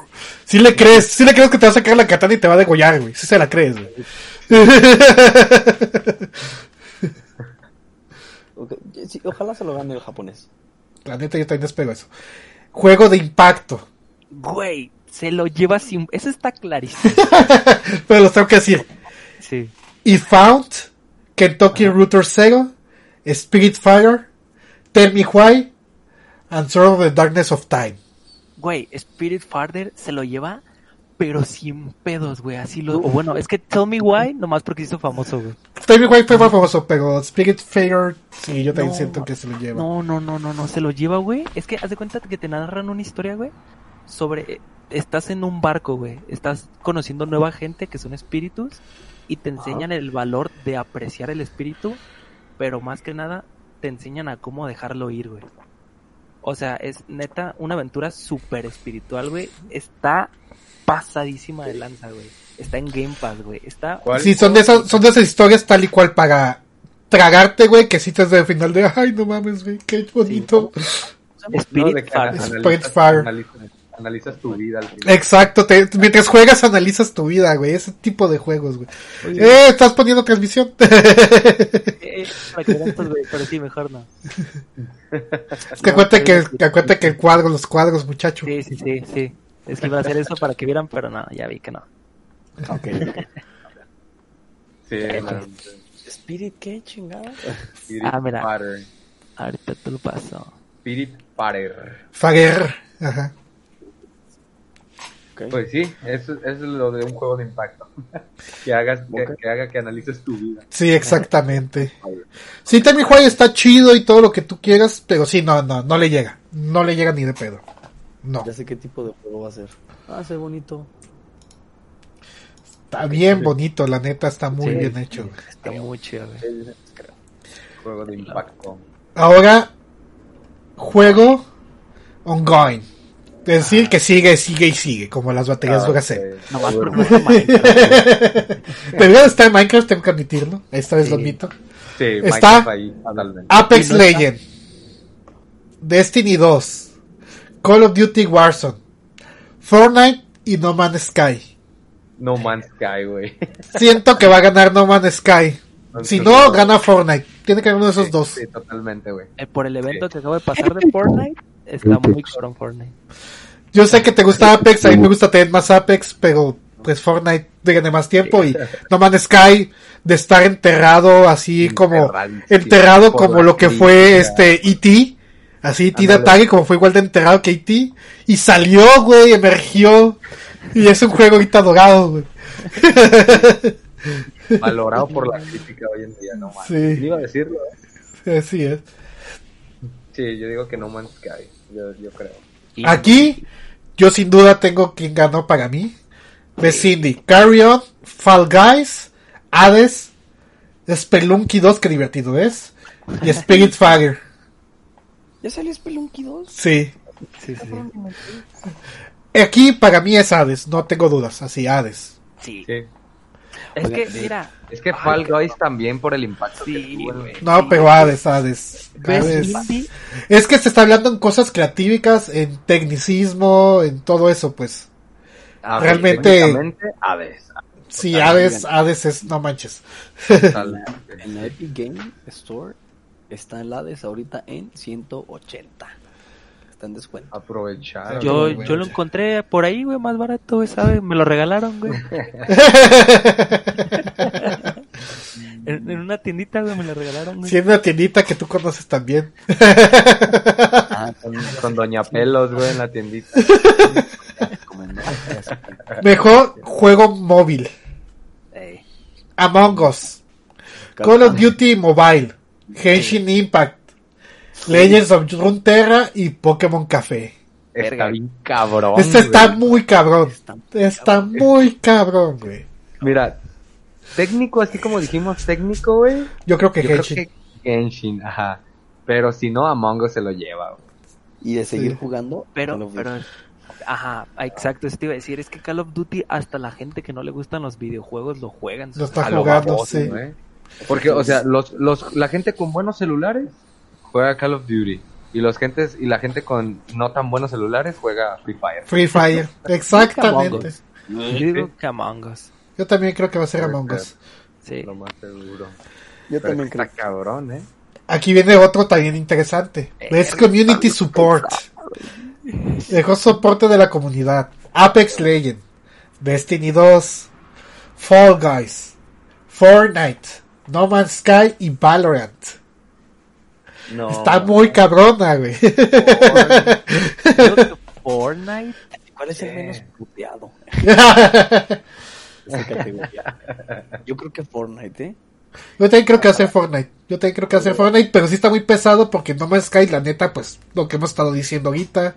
si le crees, si le crees que te va a sacar la katana y te va a degollar, güey. Si se la crees, güey. *laughs* ojalá se lo gane el japonés. La neta, yo también espero eso. Juego de impacto. Güey, se lo lleva sin. Eso está clarísimo. *laughs* Pero lo tengo que decir. Sí. Y Found, Kentucky Router Sega, Spirit Fire, Tell Me Why, and Sword of the Darkness of Time. Güey, Spirit Fire se lo lleva, pero sin pedos, güey. Así lo. O bueno, es que Tell Me Why, nomás porque hizo famoso, güey. También fue más famoso, pero Spirit Fair, sí, yo también siento que se lo lleva. No, no, no, no, no, se lo lleva, güey. Es que haz de cuenta que te narran una historia, güey, sobre... Estás en un barco, güey. Estás conociendo nueva gente que son espíritus y te enseñan el valor de apreciar el espíritu, pero más que nada te enseñan a cómo dejarlo ir, güey. O sea, es neta una aventura súper espiritual, güey. Está pasadísima de lanza, güey. Está en Game Pass, güey. Está... Sí, son de, esas, son de esas historias tal y cual para tragarte, güey, que si te el final de, ay, no mames, güey, qué bonito. Spirit, Fire. Analizas, tu vida al final. Exacto, mientras juegas analizas tu vida, güey, ese tipo de juegos, güey. Eh, estás poniendo transmisión. *laughs* eh, pero sí, mejor no. Es *laughs* que acuérdate que, que, que el cuadro, los cuadros, muchacho. Sí, sí, sí, sí. Es que iba a hacer eso para que vieran, pero no, ya vi que no. Ok. sí, Spirit, ¿qué chingada? Spirit ah, mira. Ahorita te lo paso. Spirit Patter. Fager. Ajá. Okay. Pues sí, eso, eso, es lo de un juego de impacto. *laughs* que, hagas, que, que, haga que analices tu vida. Sí, exactamente. *laughs* sí, Tammy Juárez está chido y todo lo que tú quieras, pero sí, no, no, no le llega. No le llega ni de pedo. No. Ya sé qué tipo de juego va a ser. Ah, se bonito. Está bien bonito, la neta, está muy bien hecho. Está muy chido. Juego de impacto. Ahora, juego ongoing. Es decir, que sigue, sigue y sigue, como las baterías ah, de No más no está Minecraft. *laughs* Pero está en Minecraft, tengo que admitirlo. Esta vez lo admito. Sí, está ahí, Apex Legend, Destiny 2, Call of Duty Warzone, Fortnite y No Man's Sky. No Man's Sky, güey. Siento que va a ganar No Man's Sky. Si no, gana Fortnite. Tiene que haber uno de esos dos. Sí, totalmente, güey. Eh, por el evento que acabo de pasar de Fortnite, está muy cabrón Fortnite. Yo sé que te gusta Apex, a mí me gusta tener más Apex, pero pues Fortnite tiene más tiempo y *laughs* No Man's Sky de estar enterrado así como enterrado como lo que fue este E.T. Así E.T. de ataque como fue igual de enterrado que E.T. y salió, güey, emergió y es un juego ahorita adorado, güey. Valorado por la crítica hoy en día, no más. Sí. Iba a decirlo, ¿eh? Sí, es. Sí, yo digo que No Man's Sky, yo, yo creo. Aquí, yo sin duda tengo quien ganó para mí. De Cindy, Carrion, Fall Guys, Hades, Spelunky 2, que divertido es, y Spirit *laughs* Fire. ¿Ya salió Spelunky 2? Sí. sí, sí. Aquí para mí es Hades, no tengo dudas, así Hades. Sí. Es que, mira. Es que Fall Guys también por el impacto. Sí, No, pero Hades, Hades. Hades. Es que se está hablando en cosas creativas, en tecnicismo, en todo eso, pues. Realmente. Hades. Sí, Hades, Hades es, no manches. en la Epic Game Store está el Hades ahorita en 180 está en descuento. Aprovechar. Yo, yo lo encontré por ahí, güey, más barato, güey, ¿sabes? Me lo regalaron, güey. *laughs* en, una tiendita, güey, me lo regalaron, güey. Sí, en una tiendita que tú conoces también. ah, con, Doña Pelos, güey, en la tiendita. *laughs* Mejor juego móvil. Among Us. Call of Duty Mobile. Genshin Impact. Legends of Runeterra y Pokémon Café. Está bien cabrón. Este está muy cabrón. Está, muy cabrón, güey. Mira, técnico, así como dijimos técnico, güey. Yo creo que Genshin. Genshin, ajá. Pero si no, Among Us se lo lleva, güey. Y de seguir jugando. Pero, pero, ajá, exacto, eso te iba a decir. Es que Call of Duty, hasta la gente que no le gustan los videojuegos lo juegan. Lo está jugando, sí. Porque, o sea, los, los, la gente con buenos celulares juega Call of Duty. Y los gentes y la gente con no tan buenos celulares juega Free Fire. Free Fire, *laughs* exactamente. Yo digo que Among Us. Yo también creo que va a ser Among Us. Sí. Lo más seguro. Yo también creo. cabrón, ¿eh? Aquí viene otro también interesante. Es Community Support. Dejó soporte de la comunidad. Apex Legend. Destiny 2. Fall Guys. Fortnite. No Man's Sky y Valorant. Está muy cabrona, güey. *laughs* Fortnite. ¿Cuál es el menos puteado? Yo creo que Fortnite, ¿eh? Yo también creo que hacer Fortnite. Yo también creo que hacer Fortnite, pero sí está muy pesado porque No Man's Sky, la neta, pues lo que hemos estado diciendo ahorita.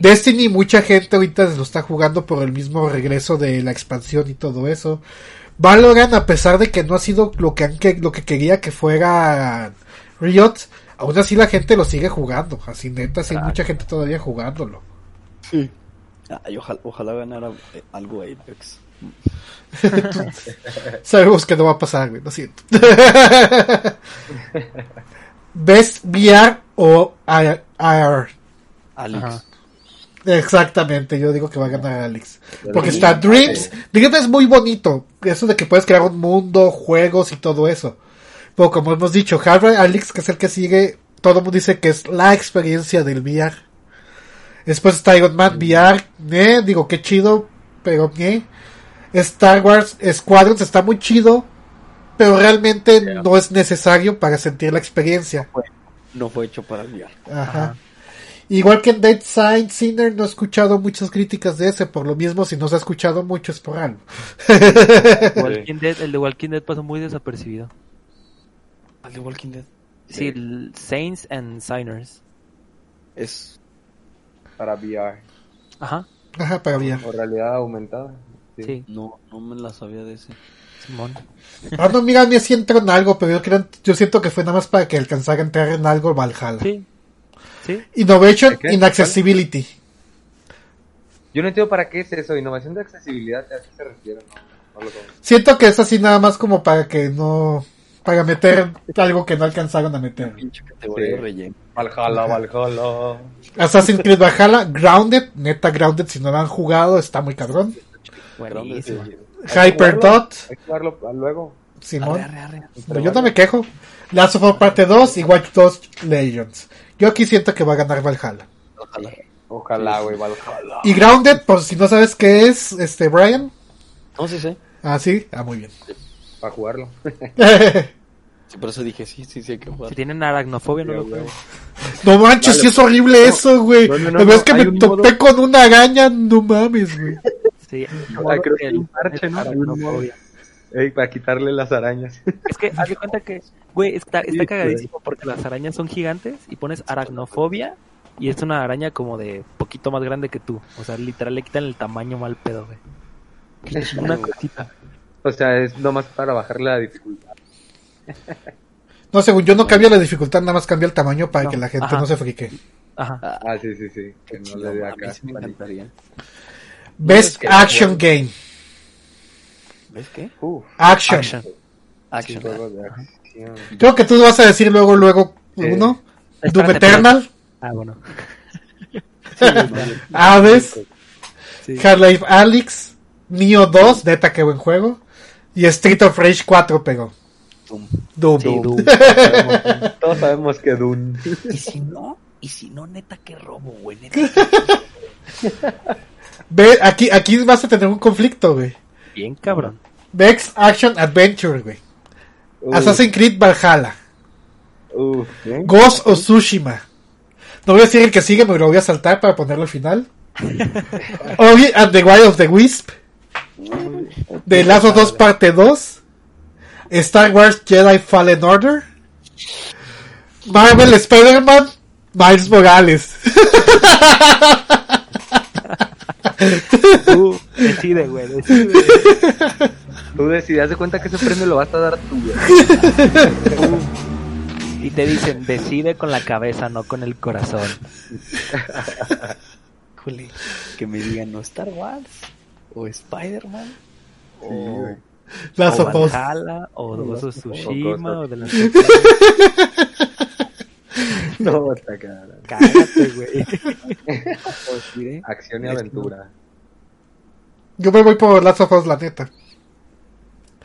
Destiny, mucha gente ahorita lo está jugando por el mismo regreso de la expansión y todo eso. Valorant, a pesar de que no ha sido lo que, lo que quería que fuera Riot, aún así la gente lo sigue jugando. Así neta, sí, hay mucha gente todavía jugándolo. Sí. ojalá, ojalá ganara eh, algo Apex. *laughs* Sabemos que no va a pasar, güey, lo siento. *laughs* ¿Ves VR o AR? Alex. Exactamente, yo digo que va a ganar Alex. Porque está Dreams. Dreams es muy bonito. Eso de que puedes crear un mundo, juegos y todo eso. Pero como hemos dicho, Harvard Alex, que es el que sigue, todo el mundo dice que es la experiencia del VR. Después está Iron Man VR, ¿eh? digo que chido, pero ¿eh? Star Wars Squadrons está muy chido, pero realmente no es necesario para sentir la experiencia. No fue, hecho para el Ajá. Igual que en Dead Sign Sinner no he escuchado muchas críticas de ese, por lo mismo si no se ha escuchado mucho es por algo. *laughs* el de Walking Dead pasó muy desapercibido. ¿El de Walking Dead? Sí, el Saints and Signers. Es para VR. Ajá. Ajá, para VR. O realidad aumentada. Sí. No, no me la sabía de ese. Simón. Ah, no, mira, ni si entró en algo, pero yo, creo, yo siento que fue nada más para que alcanzara a entrar en algo Valhalla. Sí. Sí. Innovation in Accessibility. Yo no entiendo para qué es eso, innovación de accesibilidad, ¿a qué se refiere? No, lo siento que es así nada más como para que no para meter algo que no alcanzaron a meter. Valhalla, Valhalla. Assassin's Creed Valhalla, Grounded, neta Grounded, si no lo han jugado, está muy cabrón. Buenísimo. Hyperdot. Hay que jugarlo luego. Simón. Pero yo no me quejo. Last of Us Parte 2 y Watch Dogs Legends. Yo aquí siento que va a ganar Valhalla. Ojalá. Ojalá, güey, Valhalla. Y Grounded, por si no sabes qué es, este, Brian. No, sí sé. Ah, sí. Ah, muy bien. Para jugarlo. *laughs* Sí, por eso dije, sí, sí, sí hay que jugar. Si tienen aracnofobia, no lo juego. No manches, sí es horrible eso, güey. No, no, no, que me topé con una araña, no mames, güey. Sí, creo que el parche, ¿no? Aracnofobia. Ey, para quitarle las arañas. Es que, haz de cuenta que, güey, está, está cagadísimo porque las arañas son gigantes y pones aracnofobia y es una araña como de poquito más grande que tú. O sea, literal le quitan el tamaño mal pedo, güey. Es una cosita. O sea, es nomás para bajarle la dificultad. No, según yo no cambia la dificultad, nada más cambia el tamaño para que la gente no se frique. Ajá. Ah, sí, sí, sí. Que no le dé acá. me encantaría. Best Action Game. ¿Ves qué? Action. Action. Action. Creo que tú vas a decir luego, luego uno. Doom Eternal. Ah, bueno. *laughs* Hades. Sí. Half-Life Alyx. Neo 2, neta, qué buen juego. Y Street of Rage 4 pegó. Doom. *laughs* Doom. Todos sabemos que Doom. Y si no, y si no, neta, qué robo, güey. Neta. Ve, aquí, aquí vas a tener un conflicto, güey. Bien cabrón. Vex Action Adventure, güey. Assassin's Creed Valhalla. Ghost of Tsushima. No voy a decir el que sigue, pero lo voy a saltar para ponerlo al final. *laughs* Ori and the Wild of the Wisp. Last of Us Parte 2. Star Wars Jedi Fallen Order. Marvel Spider-Man. Miles Morales. Tú decide, güey, decide. Tú decides, de cuenta que ese premio lo vas a dar tú, güey. Y te dicen, decide con la cabeza, no con el corazón. Juli, que me digan, ¿no Star Wars? ¿O Spider-Man? o... Las o Valhalla, o Ghost of Tsushima, o de las *laughs* No, está cara. Cállate, güey. *laughs* Acción y aventura. Yo me voy por Last of Us, la neta.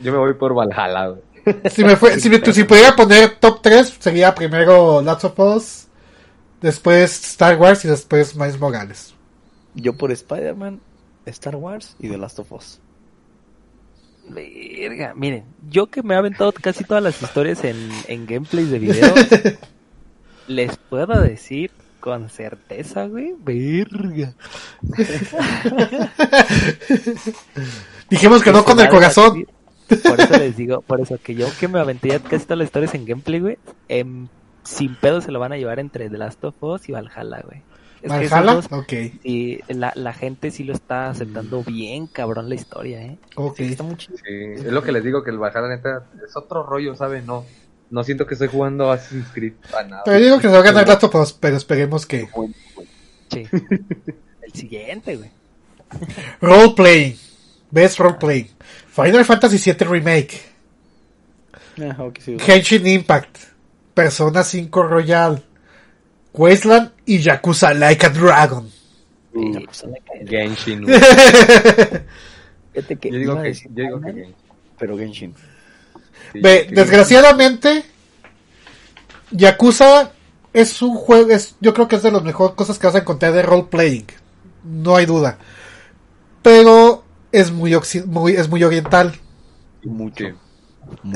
Yo me voy por Valhalla, güey. Si me fue, si, me, si *laughs* pudiera poner top 3, sería primero Last of Us, después Star Wars y después Miles Morales. Yo por Spider-Man, Star Wars y The Last of Us. Verga, miren, yo que me he aventado casi todas las historias en, en gameplays de videos, *laughs* les puedo decir con certeza, güey, verga. *laughs* Dijimos que no con el corazón. Por eso les digo, por eso que yo que me aventé ya casi todas las historias en gameplay, güey, em, sin pedo se lo van a llevar entre The Last of Us y Valhalla, güey. Es ¿Valhalla? ok. Y la, la gente sí lo está aceptando bien, cabrón, la historia, ¿eh? Ok. está muy chido. es lo que les digo, que el Valhalla neta es otro rollo, ¿sabes? No, no siento que estoy jugando Assassin's Creed para nada. Pero digo que se va a ganar rato, pero esperemos que... Sí. *laughs* el siguiente, güey. Roleplay. Best Roleplay. Final Fantasy VII Remake. Ah, Genshin Impact. Persona 5 Royal. Wasteland y Yakuza Like a Dragon. Genshin. *laughs* yo digo que, yo digo que Genshin. Pero Genshin. Ve, desgraciadamente, Yakuza es un juego, es, yo creo que es de las mejores cosas que vas a encontrar de role playing. No hay duda. Pero es muy, muy es muy oriental. Mucho.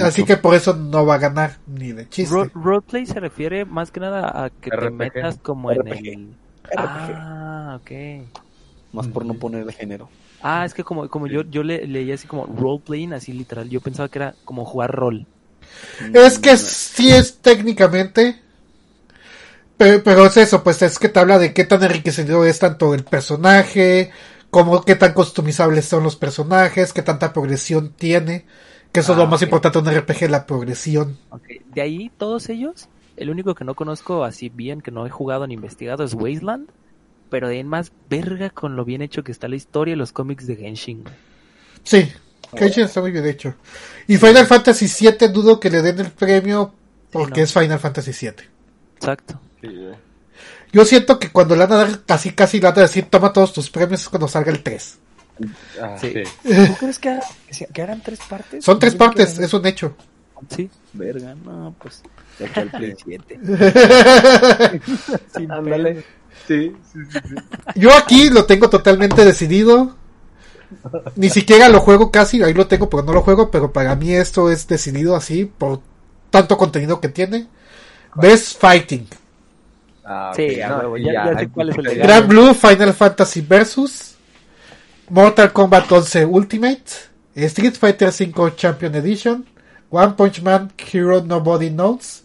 Así que por eso no va a ganar ni de chiste. roleplay se refiere más que nada a que te metas como en el. Ah, ok. Más por no poner el género. Ah, es que como, como yo, yo le, leía así como roleplaying, así literal. Yo pensaba que era como jugar rol. Es que sí es técnicamente. Pero, es eso, pues es que te habla de qué tan enriquecido es tanto el personaje, como qué tan customizables son los personajes, qué tanta progresión tiene. Que eso es lo ah, más importante de un RPG, la progresión. De ahí, todos ellos, el único que no conozco así bien, que no he jugado ni investigado, es Wasteland. Pero de ahí en más, verga con lo bien hecho que está la historia y los cómics de Genshin. Sí, Genshin está muy bien hecho. Y Final Fantasy VII dudo que le den el premio porque es Final Fantasy VII. Exacto. Yo siento que cuando le van a dar casi casi le van a decir toma todos tus premios es cuando salga el 3. Ah, sí. ¿Tú crees que, que, harán tres partes? Son tres partes, es un hecho. Sí. Verga, no, pues. De el Play 7. sí, sí, sí, Yo aquí lo tengo totalmente decidido. Ni siquiera lo juego casi, ahí lo tengo, pero no lo juego. Pero para mí esto es decidido así por tanto contenido que tiene. Best Fighting. Ah, sí, ya, ya, sé cuál es el Grand Blue Final Fantasy Versus. Mortal Kombat 11 Ultimate, Street Fighter V Champion Edition, One Punch Man Hero Nobody Knows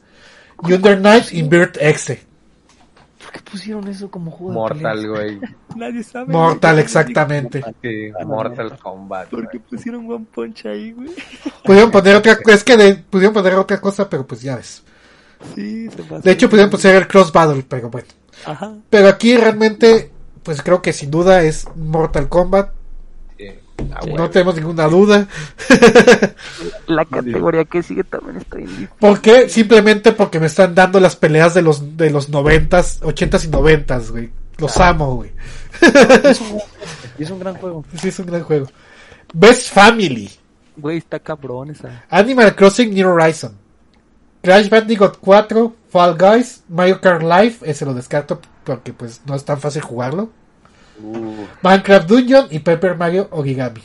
y Under Night Invert X. ¿Por qué pusieron eso como juego? Mortal, güey. *laughs* Nadie sabe. Mortal, exactamente. Sí, Mortal Kombat. ¿Por qué pusieron One Punch ahí, güey? Pudieron poner otra es que de, pudieron poner otra cosa, pero pues ya ves. Sí, se pasa De hecho, pudieron poner el Cross Battle, pero bueno. Ajá. Pero aquí realmente pues creo que sin duda es Mortal Kombat. no tenemos ninguna duda. La categoría que sigue también está bien ¿Por qué? Simplemente porque me están dando las peleas de los de los noventas, ochentas y noventas, güey. Los ah. amo, güey. *laughs* es un gran juego. Sí, es un gran juego. Best Family. Güey, está cabrón esa. Animal Crossing New Horizon. Crash Bandicoot 4, Fall Guys, Mario Kart Live, ese lo descarto porque pues no es tan fácil jugarlo. Uh. Minecraft Dungeon y Paper Mario Origami.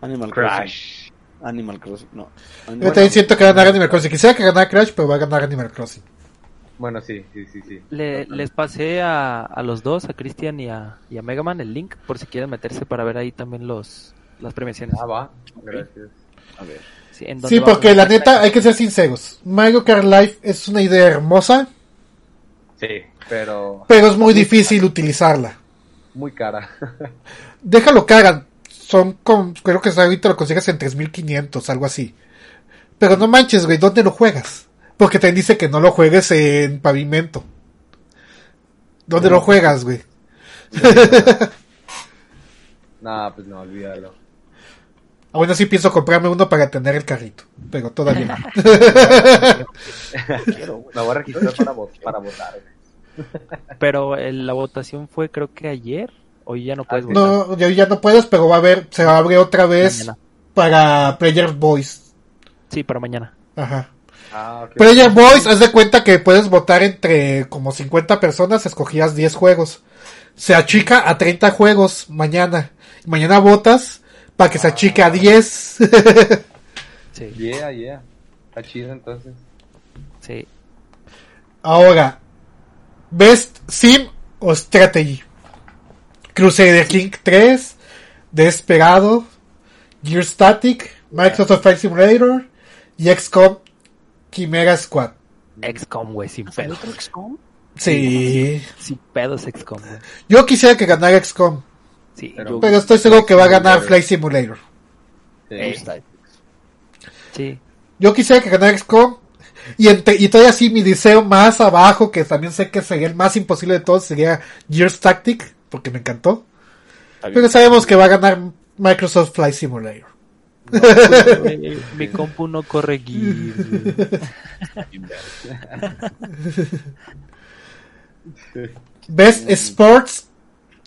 Animal Crash. Animal Crossing, no. Yo también siento que va a ganar Animal Crossing. Quisiera que ganara Crash, pero va a ganar Animal Crossing. Bueno, sí, sí, sí, sí. les pasé a, a los dos, a Christian y a, y a Megaman, el link, por si quieren meterse para ver ahí también los las premiaciones. Ah, va. Gracias. A ver. Sí, sí porque la neta, hay que ser sinceros. Mario Kart Live es una idea hermosa, Sí, pero... Pero es muy difícil utilizarla. Muy cara. *laughs* Déjalo que hagan. Son con, creo que ahorita lo consigues en 3500, algo así. Pero no manches, güey, ¿dónde lo juegas? Porque te dice que no lo juegues en pavimento. ¿Dónde lo juegas, güey? *laughs* no, pues no, olvídalo. Aún así pienso comprarme uno para tener el carrito, pero todavía no. *laughs* Me voy a registrar para, para votar. *laughs* Pero la votación fue creo que ayer, hoy ya no puedes votar. No, ya no puedes, pero va a haber, se va a abrir otra vez para Player Voice. Sí, para mañana. Ajá. Ah, Player Voice, haz de cuenta que puedes votar entre como 50 personas, escogías 10 juegos. Se achica a 30 juegos mañana. Mañana votas para que se achique a 10. *laughs* sí. Yeah, yeah. Está chido entonces. Sí. Ahora, Best Sim o Strategy. Crusader King 3, Desperado, Gear Static, Microsoft Flight Simulator y XCOM Chimera Squad. XCOM, güey, sin pedos. otro XCOM? Sí. Sin pedos XCOM. Yo quisiera que ganara XCOM, Sí, Pero- estoy seguro que va a ganar Flight Simulator. Sí. Sí. Yo quisiera que ganara XCOM. Y, entre- y todavía así mi deseo más abajo, que también sé que sería el más imposible de todos, sería Gears Tactic, porque me encantó. Pero sabemos que va a ganar Microsoft Flight Simulator. Güey, Mi *laughs* compu no corre Gears. *laughs* Best Sports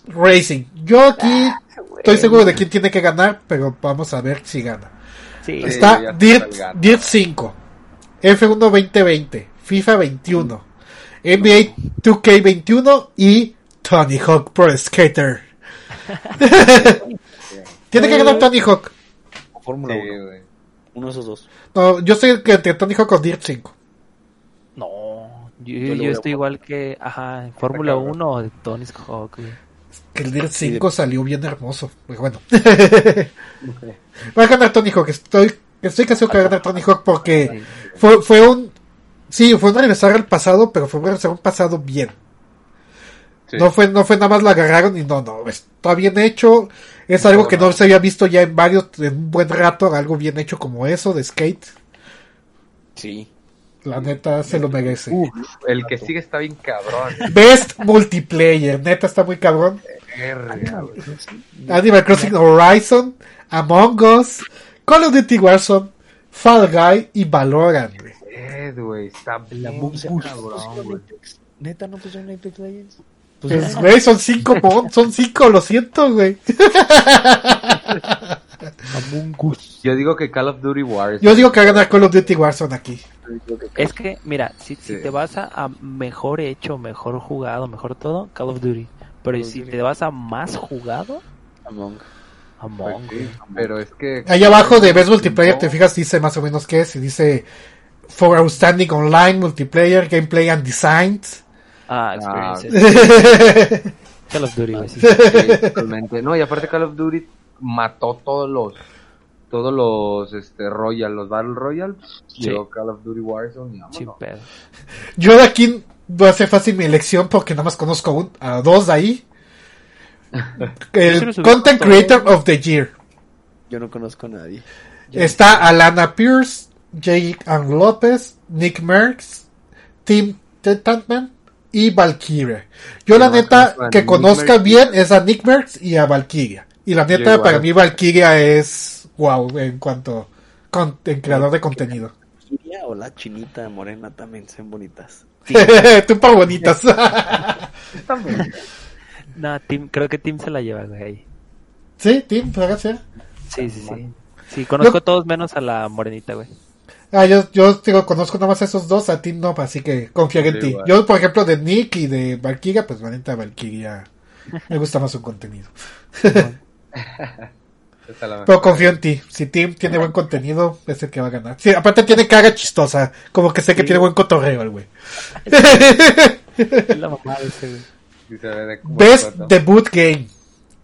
Racing. Yo aquí estoy seguro de quién tiene que ganar, pero vamos a ver si gana. Sí. Está. Dirt 5, F1 2020, FIFA 21, NBA 2K21 y Tony Hawk Pro Skater. *laughs* tiene que ganar Tony Hawk. Fórmula Sí, 1. güey. Uno de esos dos. No, yo estoy entre Tony Hawk o Dirt 5. No, yo, Yo yo estoy igual que, ajá, Fórmula 1 o de Tony Hawk, güey. Que el Dirt 5 salió bien hermoso. Bueno. *laughs* va a ganar Tony Hawk. Estoy, estoy casi que va a ganar Tony Hawk porque fue, fue un. Sí, fue un regresar al pasado, pero fue un regresar a un pasado bien. Sí. No fue, no fue nada más la agarraron y no, no, está bien hecho. Es algo que no se había visto ya en varios, en un buen rato, algo bien hecho como eso de skate. Sí. La neta se lo merece. Uf, el que sigue está bien cabrón. Best multiplayer, neta está muy cabrón. Animal Crossing Horizon, Among Us, Call of Duty Warzone, Fall Guy y Valorant. güey. Eh, güey, está bien O sea, cabrón. Neta, no pusieron Apex Legends. Pues, güey, son cinco, *laughs* son cinco, lo siento, güey. Among Us. Yo digo que Call of Duty Wars. Yo digo que va a ganar Call of Duty Warzone aquí. Es que, mira, si, si Sí. te vas a, a mejor hecho, mejor jugado, mejor todo, Call of Duty. Pero Call si Duty. te vas a más jugado, Among. Among Pues sí, Us. pero es que. Ahí abajo de Best Multiplayer, te fijas, dice más o menos qué es. Y dice For Outstanding Online Multiplayer, Gameplay and Designs. Ah, Ah, experiences. Call of Duty, sí. *laughs* No, y aparte Call of Duty mató todos los todos los este Royal, los Battle Royale. Sí. Llegó Call of Duty Warzone y. Yo de aquí va a ser fácil mi elección porque nada más conozco un- a dos de ahí. Yo El sí Content. Creator of the Year. Yo no conozco a nadie. Está Alana Pierce, Jake Ann López, Nick Merckx, Tim Tetantman y Valkyria. Yo la no neta que Nick conozca Merckx. bien es a Nick Merckx y a Valkyria. Y la neta igual. para mí Valkyria es wow en cuanto con, en creador de contenido. Valkyria o la chinita morena también son bonitas. *laughs* Tú pa' bonitas. *laughs* No, Tim, creo que Tim se la lleva, güey. ahí. sí, Tim, ser. Sí, sí, sí. Sí, conozco Yo- a todos menos a la morenita, güey. Ah, yo, yo digo, conozco nada más a esos dos, a Tim no, así que confiaré en ti. igual. Yo, por ejemplo, de Nick y de Valkyria, pues la neta Valkyria me gusta más su contenido. *laughs* *laughs* Pero confío en ti. Si Tim tiene buen contenido, es el que va a ganar. Sí, aparte tiene cara chistosa. Como que sé que Sí. tiene buen cotorreo el güey. Es *laughs* la mamá de ese, güey. Best. Debut Game.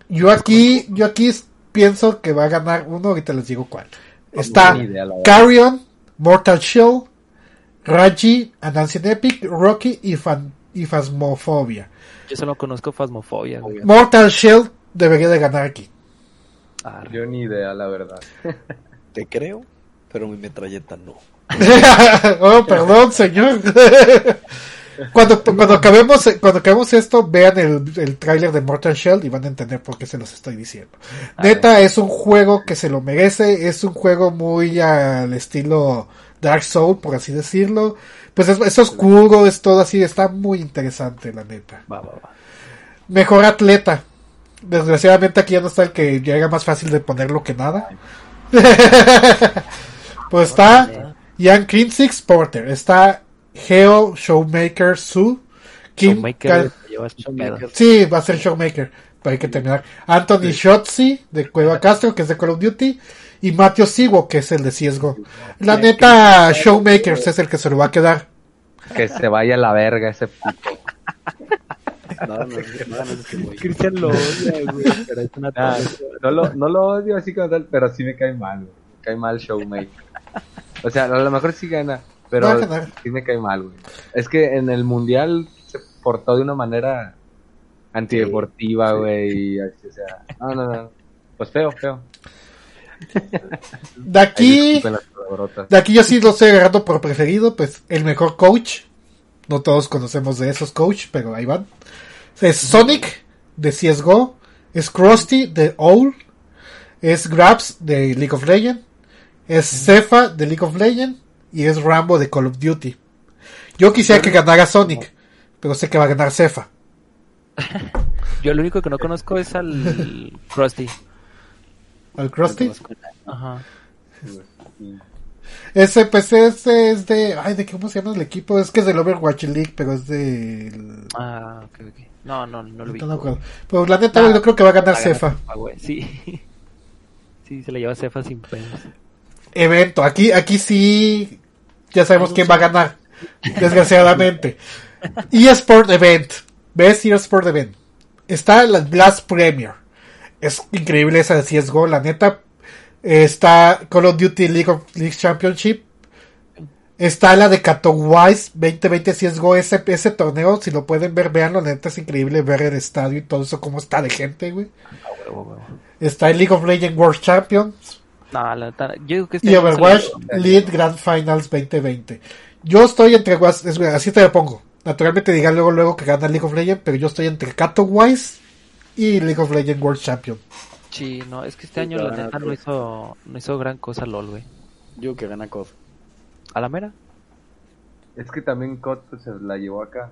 Yo aquí, yo aquí pienso que va a ganar uno, ahorita les digo cuál. Está idea. Carrion, Mortal Shell, Raji, Andancing Epic, Rocky y, Fan, y Phasmophobia. Yo solo conozco Phasmophobia, güey. Mortal Shell debería de ganar aquí. Arre. Yo ni idea, la verdad. *laughs* Te creo, pero mi metralleta no. *laughs* oh, perdón, señor. *laughs* cuando, cuando acabemos, cuando acabemos esto, vean el, el tráiler de Mortal Shell y van a entender por qué se los estoy diciendo. A Neta, es un juego que se lo merece, es un juego muy al estilo Dark Soul, por así decirlo. Pues es, es oscuro, es todo así, está muy interesante, la neta. Va, va, va. Mejor atleta. Desgraciadamente aquí ya no está el que llega más fácil de ponerlo que nada. *laughs* pues está Ian Kinsix Porter, está Geo Showmaker Su, Kim Showmaker. Sí, va a ser Showmaker, pero hay que terminar. Anthony Shotzi de Cueva Castro, que es de Call of Duty, y Matthew Sigo, que es el de Ciesgo. La neta, Showmakers es el que se lo va a quedar. Que se vaya a la verga ese puto. *laughs* No, no, no, Cristian lo odia, güey, pero es una ah, no, lo, no lo odio así como tal, pero sí me cae mal, güey. Me cae mal Showmate. O sea, a lo mejor sí gana, pero sí me cae mal, güey. Es que en el mundial se portó de una manera antideportiva, güey. O sea, no, no, no. Pues feo, feo. De aquí, de aquí yo sí lo estoy agarrando por preferido, pues el mejor coach. No todos conocemos de esos coach, pero ahí van. Es Sonic de CSGO, es Krusty de Owl, es Grabs de League of Legends, es Cefa de League of Legends y es Rambo de Call of Duty. Yo quisiera que ganara Sonic, pero sé que va a ganar Cefa. Yo lo único que no conozco es al Krusty. ¿Al Krusty? Ajá. Ese, pues ese es de. Ay, ¿de cómo se llama el equipo? Es que es del Overwatch League, pero es de. Ah, ok, ok. No, no, no lo vi. Pues la neta, yo creo que va a ganar Cefa. Sí. *laughs* sí, se le lleva Cefa sin penas. Evento. Aquí, aquí sí. Ya sabemos quién va a ganar. Desgraciadamente. eSport Event. Best eSport Event. Está la Blast Premier. Es increíble esa de CSGO, la neta. Está Call of Duty League, of, League Championship. Está la de Katowice 2020 CSGO. Ese, ese torneo, si lo pueden ver, veanlo. La neta es increíble ver el estadio y todo eso, cómo está de gente, güey. Está el League of Legends World Champions. No, la neta, yo digo que este y Overwatch League Grand Finals 2020. Yo estoy entre, así te lo pongo. Naturalmente digan luego luego que gana League of Legends, pero yo estoy entre Katowice y League of Legends World Champion. Sí, no, es que este año la neta no hizo, no hizo gran cosa LOL, güey. Yo que gana COD. ¿A la mera? Es que también COD pues, se la llevó acá.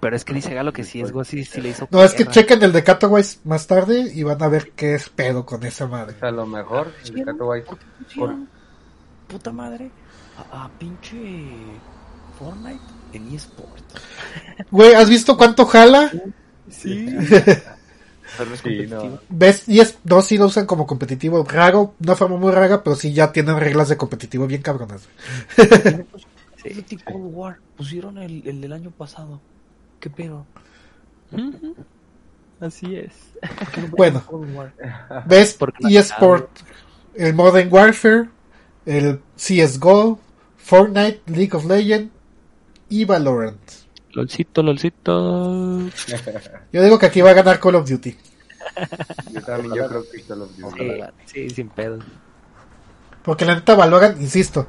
Pero es que dice Galo que sí es go, sí, sí le hizo. No, es que chequen el de Cataways más tarde y van a ver qué es pedo con esa madre. a lo mejor el de Cataways. Puta madre. A, a, pinche Fortnite en eSport. Güey, ¿has visto cuánto jala? Sí. *laughs* pero es competitivo. ¿Ves? Y es, no, sí lo usan como competitivo. Raro, una forma muy rara, pero sí ya tienen reglas de competitivo bien cabronas. sí. *laughs* Cold War. Pusieron el, el del año pasado. ¿Qué pedo? Así es. *laughs* Bueno, ves *laughs* eSport, el Modern Warfare, el CSGO, Fortnite, League of Legends y Valorant. Lolcito, lolcito. Yo digo que aquí va a ganar Call of Duty. *laughs* Yo también, yo creo que Call of Duty. Sí, sin pedo. Porque la neta Valorant, insisto,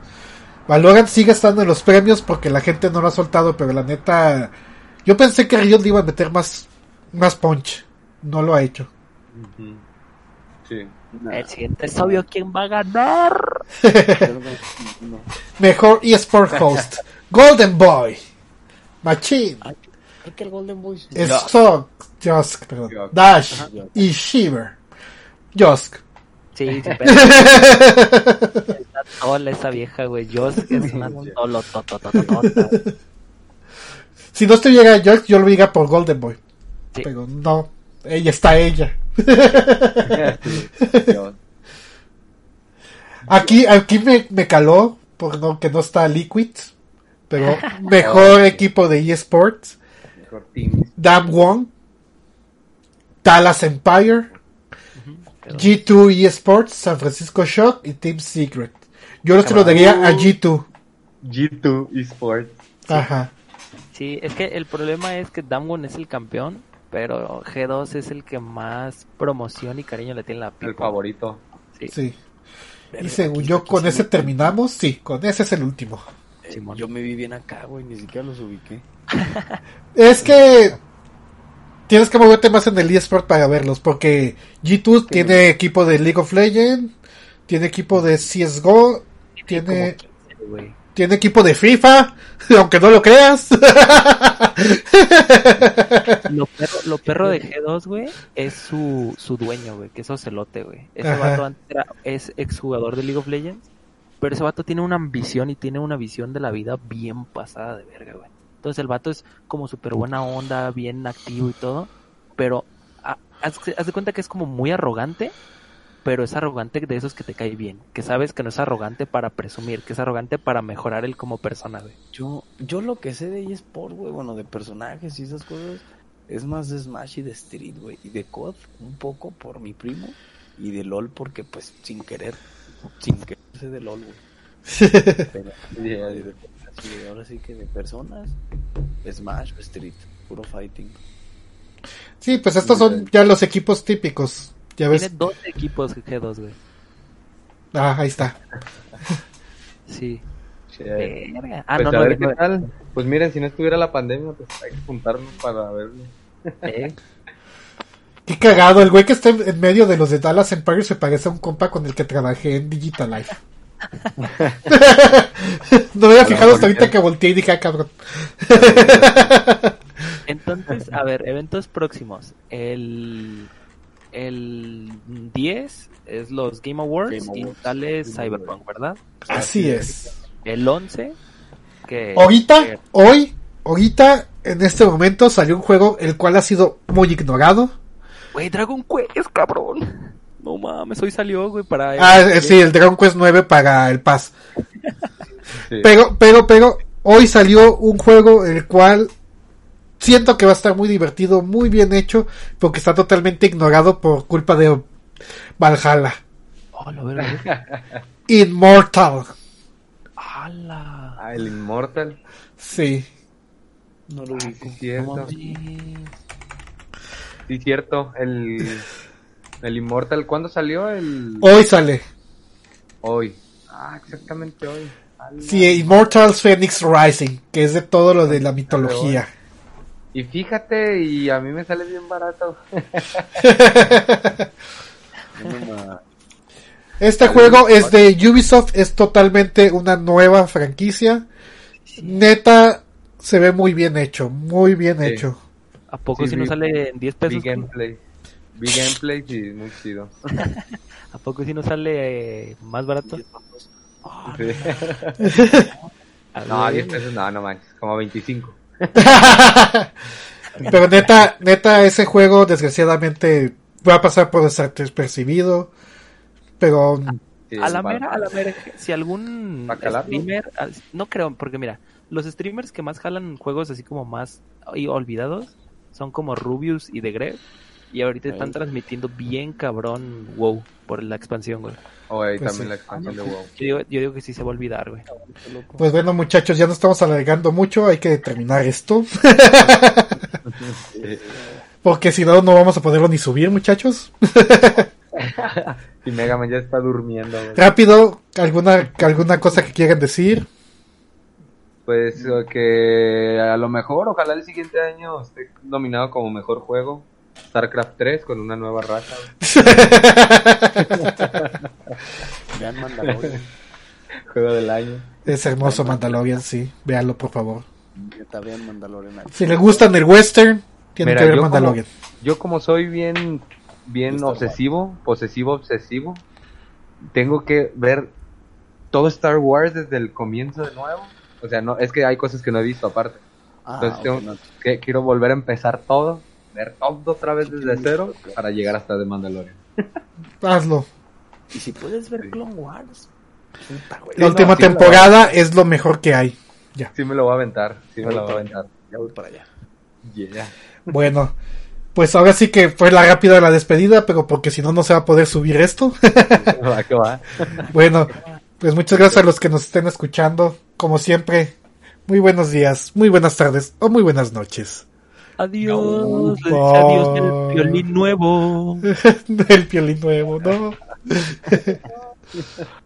Valorant sigue estando en los premios porque la gente no lo ha soltado, pero la neta, yo pensé que Riot iba a meter más, más punch. No lo ha hecho. Sí. El siguiente es obvio quién va a ganar. *laughs* Mejor eSport Host. Golden Boy. Machine. Creo que el Golden Boy es Sock, Josk, perdón. Dash y Shiver. Josk. Sí, sí, *laughs* pero... Hola esa vieja, güey. Josk es una tolo, Si no estuviera Josk, yo lo diría por Golden Boy. Pero no, ella está ella. *laughs* aquí, aquí me, me caló, porque no, que no está Liquid pero *laughs* mejor equipo de eSports. Dam Wong, Dallas Empire, G2 eSports, San Francisco Shock y Team Secret. Yo los que lo daría a G2. G2 eSports. Ajá. Sí, es que el problema es que Damwon es el campeón, pero G2 es el que más promoción y cariño le tiene la El favorito. Sí. sí. Y según yo, con ese terminamos. Sí, con ese es el último. Yo me vi bien acá, güey, ni siquiera los ubiqué. *laughs* es que tienes que moverte más en el eSport para verlos, porque G2 tiene equipo de League of Legends, tiene equipo de CSGO, tiene, tiene equipo de FIFA, *laughs* aunque no lo creas. lo, perro, de *laughs* G2, güey, es su, su dueño, güey, que es Ocelote, güey. Ese vato es exjugador de League of Legends pero ese vato tiene una ambición y tiene una visión de la vida bien pasada de verga, güey. Entonces el vato es como súper buena onda, bien activo y todo. Pero haz, de cuenta que es como muy arrogante. Pero es arrogante de esos que te cae bien, que sabes que no es arrogante para presumir, que es arrogante para mejorar él como persona, güey. Yo, yo lo que sé de eSport, güey, bueno, de personajes y esas cosas, es más de Smash y de Street, güey, y de COD un poco por mi primo, y de LOL porque, pues, sin querer, sin querer sé de LOL, güey. *laughs* Pero, ahora sí que de personas, Smash o Street, puro fighting. Sí, pues estos son ya los equipos típicos. Ya ves. Tiene dos equipos G2, güey. Ah, ahí está. *laughs* Sí. Ah, pues no, no, qué tal. Pues miren, si no estuviera la pandemia, pues hay que juntarnos para verlo. ¿Eh? Qué cagado, el güey que está en medio de los de Dallas Empire se parece a un compa con el que trabajé en Digital Life. *laughs* no me había fijado hasta ahorita que volteé y dije, ah, cabrón. Entonces, a ver, eventos próximos. El, el 10 es los Game Awards y sale Cyberpunk, ¿verdad? Así es. El 11, que... Ahorita, hoy, ahorita, en este momento salió un juego el cual ha sido muy ignorado. Güey, Dragon Quest, cabrón. No mames, hoy salió, güey, para... Ah, eh, sí, el Dragon Quest 9 para el Pass. Pero, pero, pero, hoy salió un juego el cual siento que va a estar muy divertido, muy bien hecho, porque está totalmente ignorado por culpa de Valhalla. Oh, *laughs* Immortal. Ah, el Immortal. Sí. No lo vi. Sí, cierto. Sí, cierto. El, el Immortal, ¿cuándo salió? El... Hoy sale. Hoy. Ah, exactamente hoy. Sí, Immortals Phoenix Rising, que es de todo lo de la mitología. Y fíjate, y a mí me sale bien barato. *laughs* este juego es de Ubisoft, es totalmente una nueva franquicia. Neta, se ve muy bien hecho, muy bien hecho. ¿A poco si no sale en 10 pesos? Big gameplay. Big gameplay, sí, muy chido. *laughs* ¿A poco si no sale eh, más barato? no, *laughs* 10 pesos no, no manches, como 25. *laughs* Pero neta, neta, ese juego desgraciadamente va a pasar por despercibido. Pero a la mera, a la mera, si algún streamer, no creo, porque mira, los streamers que más jalan juegos así como más olvidados son como Rubius y The Greg. Y ahorita están transmitiendo bien cabrón WoW por la expansión, güey. Oh, ahí pues también la expansión de WoW. Yo digo, que sí se va a olvidar, güey. Pues bueno, muchachos, ya no estamos alargando mucho, hay que terminar esto. *laughs* Porque si no, no vamos a poderlo ni subir, muchachos. y Mega Man ya está durmiendo. Rápido, ¿alguna, ¿alguna cosa que quieran decir? Pues que a lo mejor, ojalá el siguiente año esté nominado como mejor juego. StarCraft 3 con una nueva raza. *laughs* Vean Mandalorian. Juego del año. Es hermoso Mandalorian, sí. Véanlo, por favor. Si le gustan el western, tiene que ver Mandalorian. yo como soy bien, bien obsesivo, posesivo, obsesivo, tengo que ver todo Star Wars desde el comienzo de nuevo. O sea, no, es que hay cosas que no he visto aparte. Ah, Entonces tengo, que, quiero volver a empezar todo ver todo otra vez desde cero para llegar hasta The Mandalorian. *laughs* Hazlo. Y si puedes ver Clone Wars. la última temporada es lo mejor que hay. Ya. Sí me lo voy a aventar. Sí me lo voy a aventar. Ya voy para allá. Bueno. Pues ahora sí que fue la rápida de la despedida, pero porque si no, no se va a poder subir esto. *laughs* *laughs* bueno, pues muchas gracias a los que nos estén escuchando. Como siempre, muy buenos días, muy buenas tardes o muy buenas noches. Adiós. adiós el violín nuevo. *laughs* el violín nuevo, no. *laughs*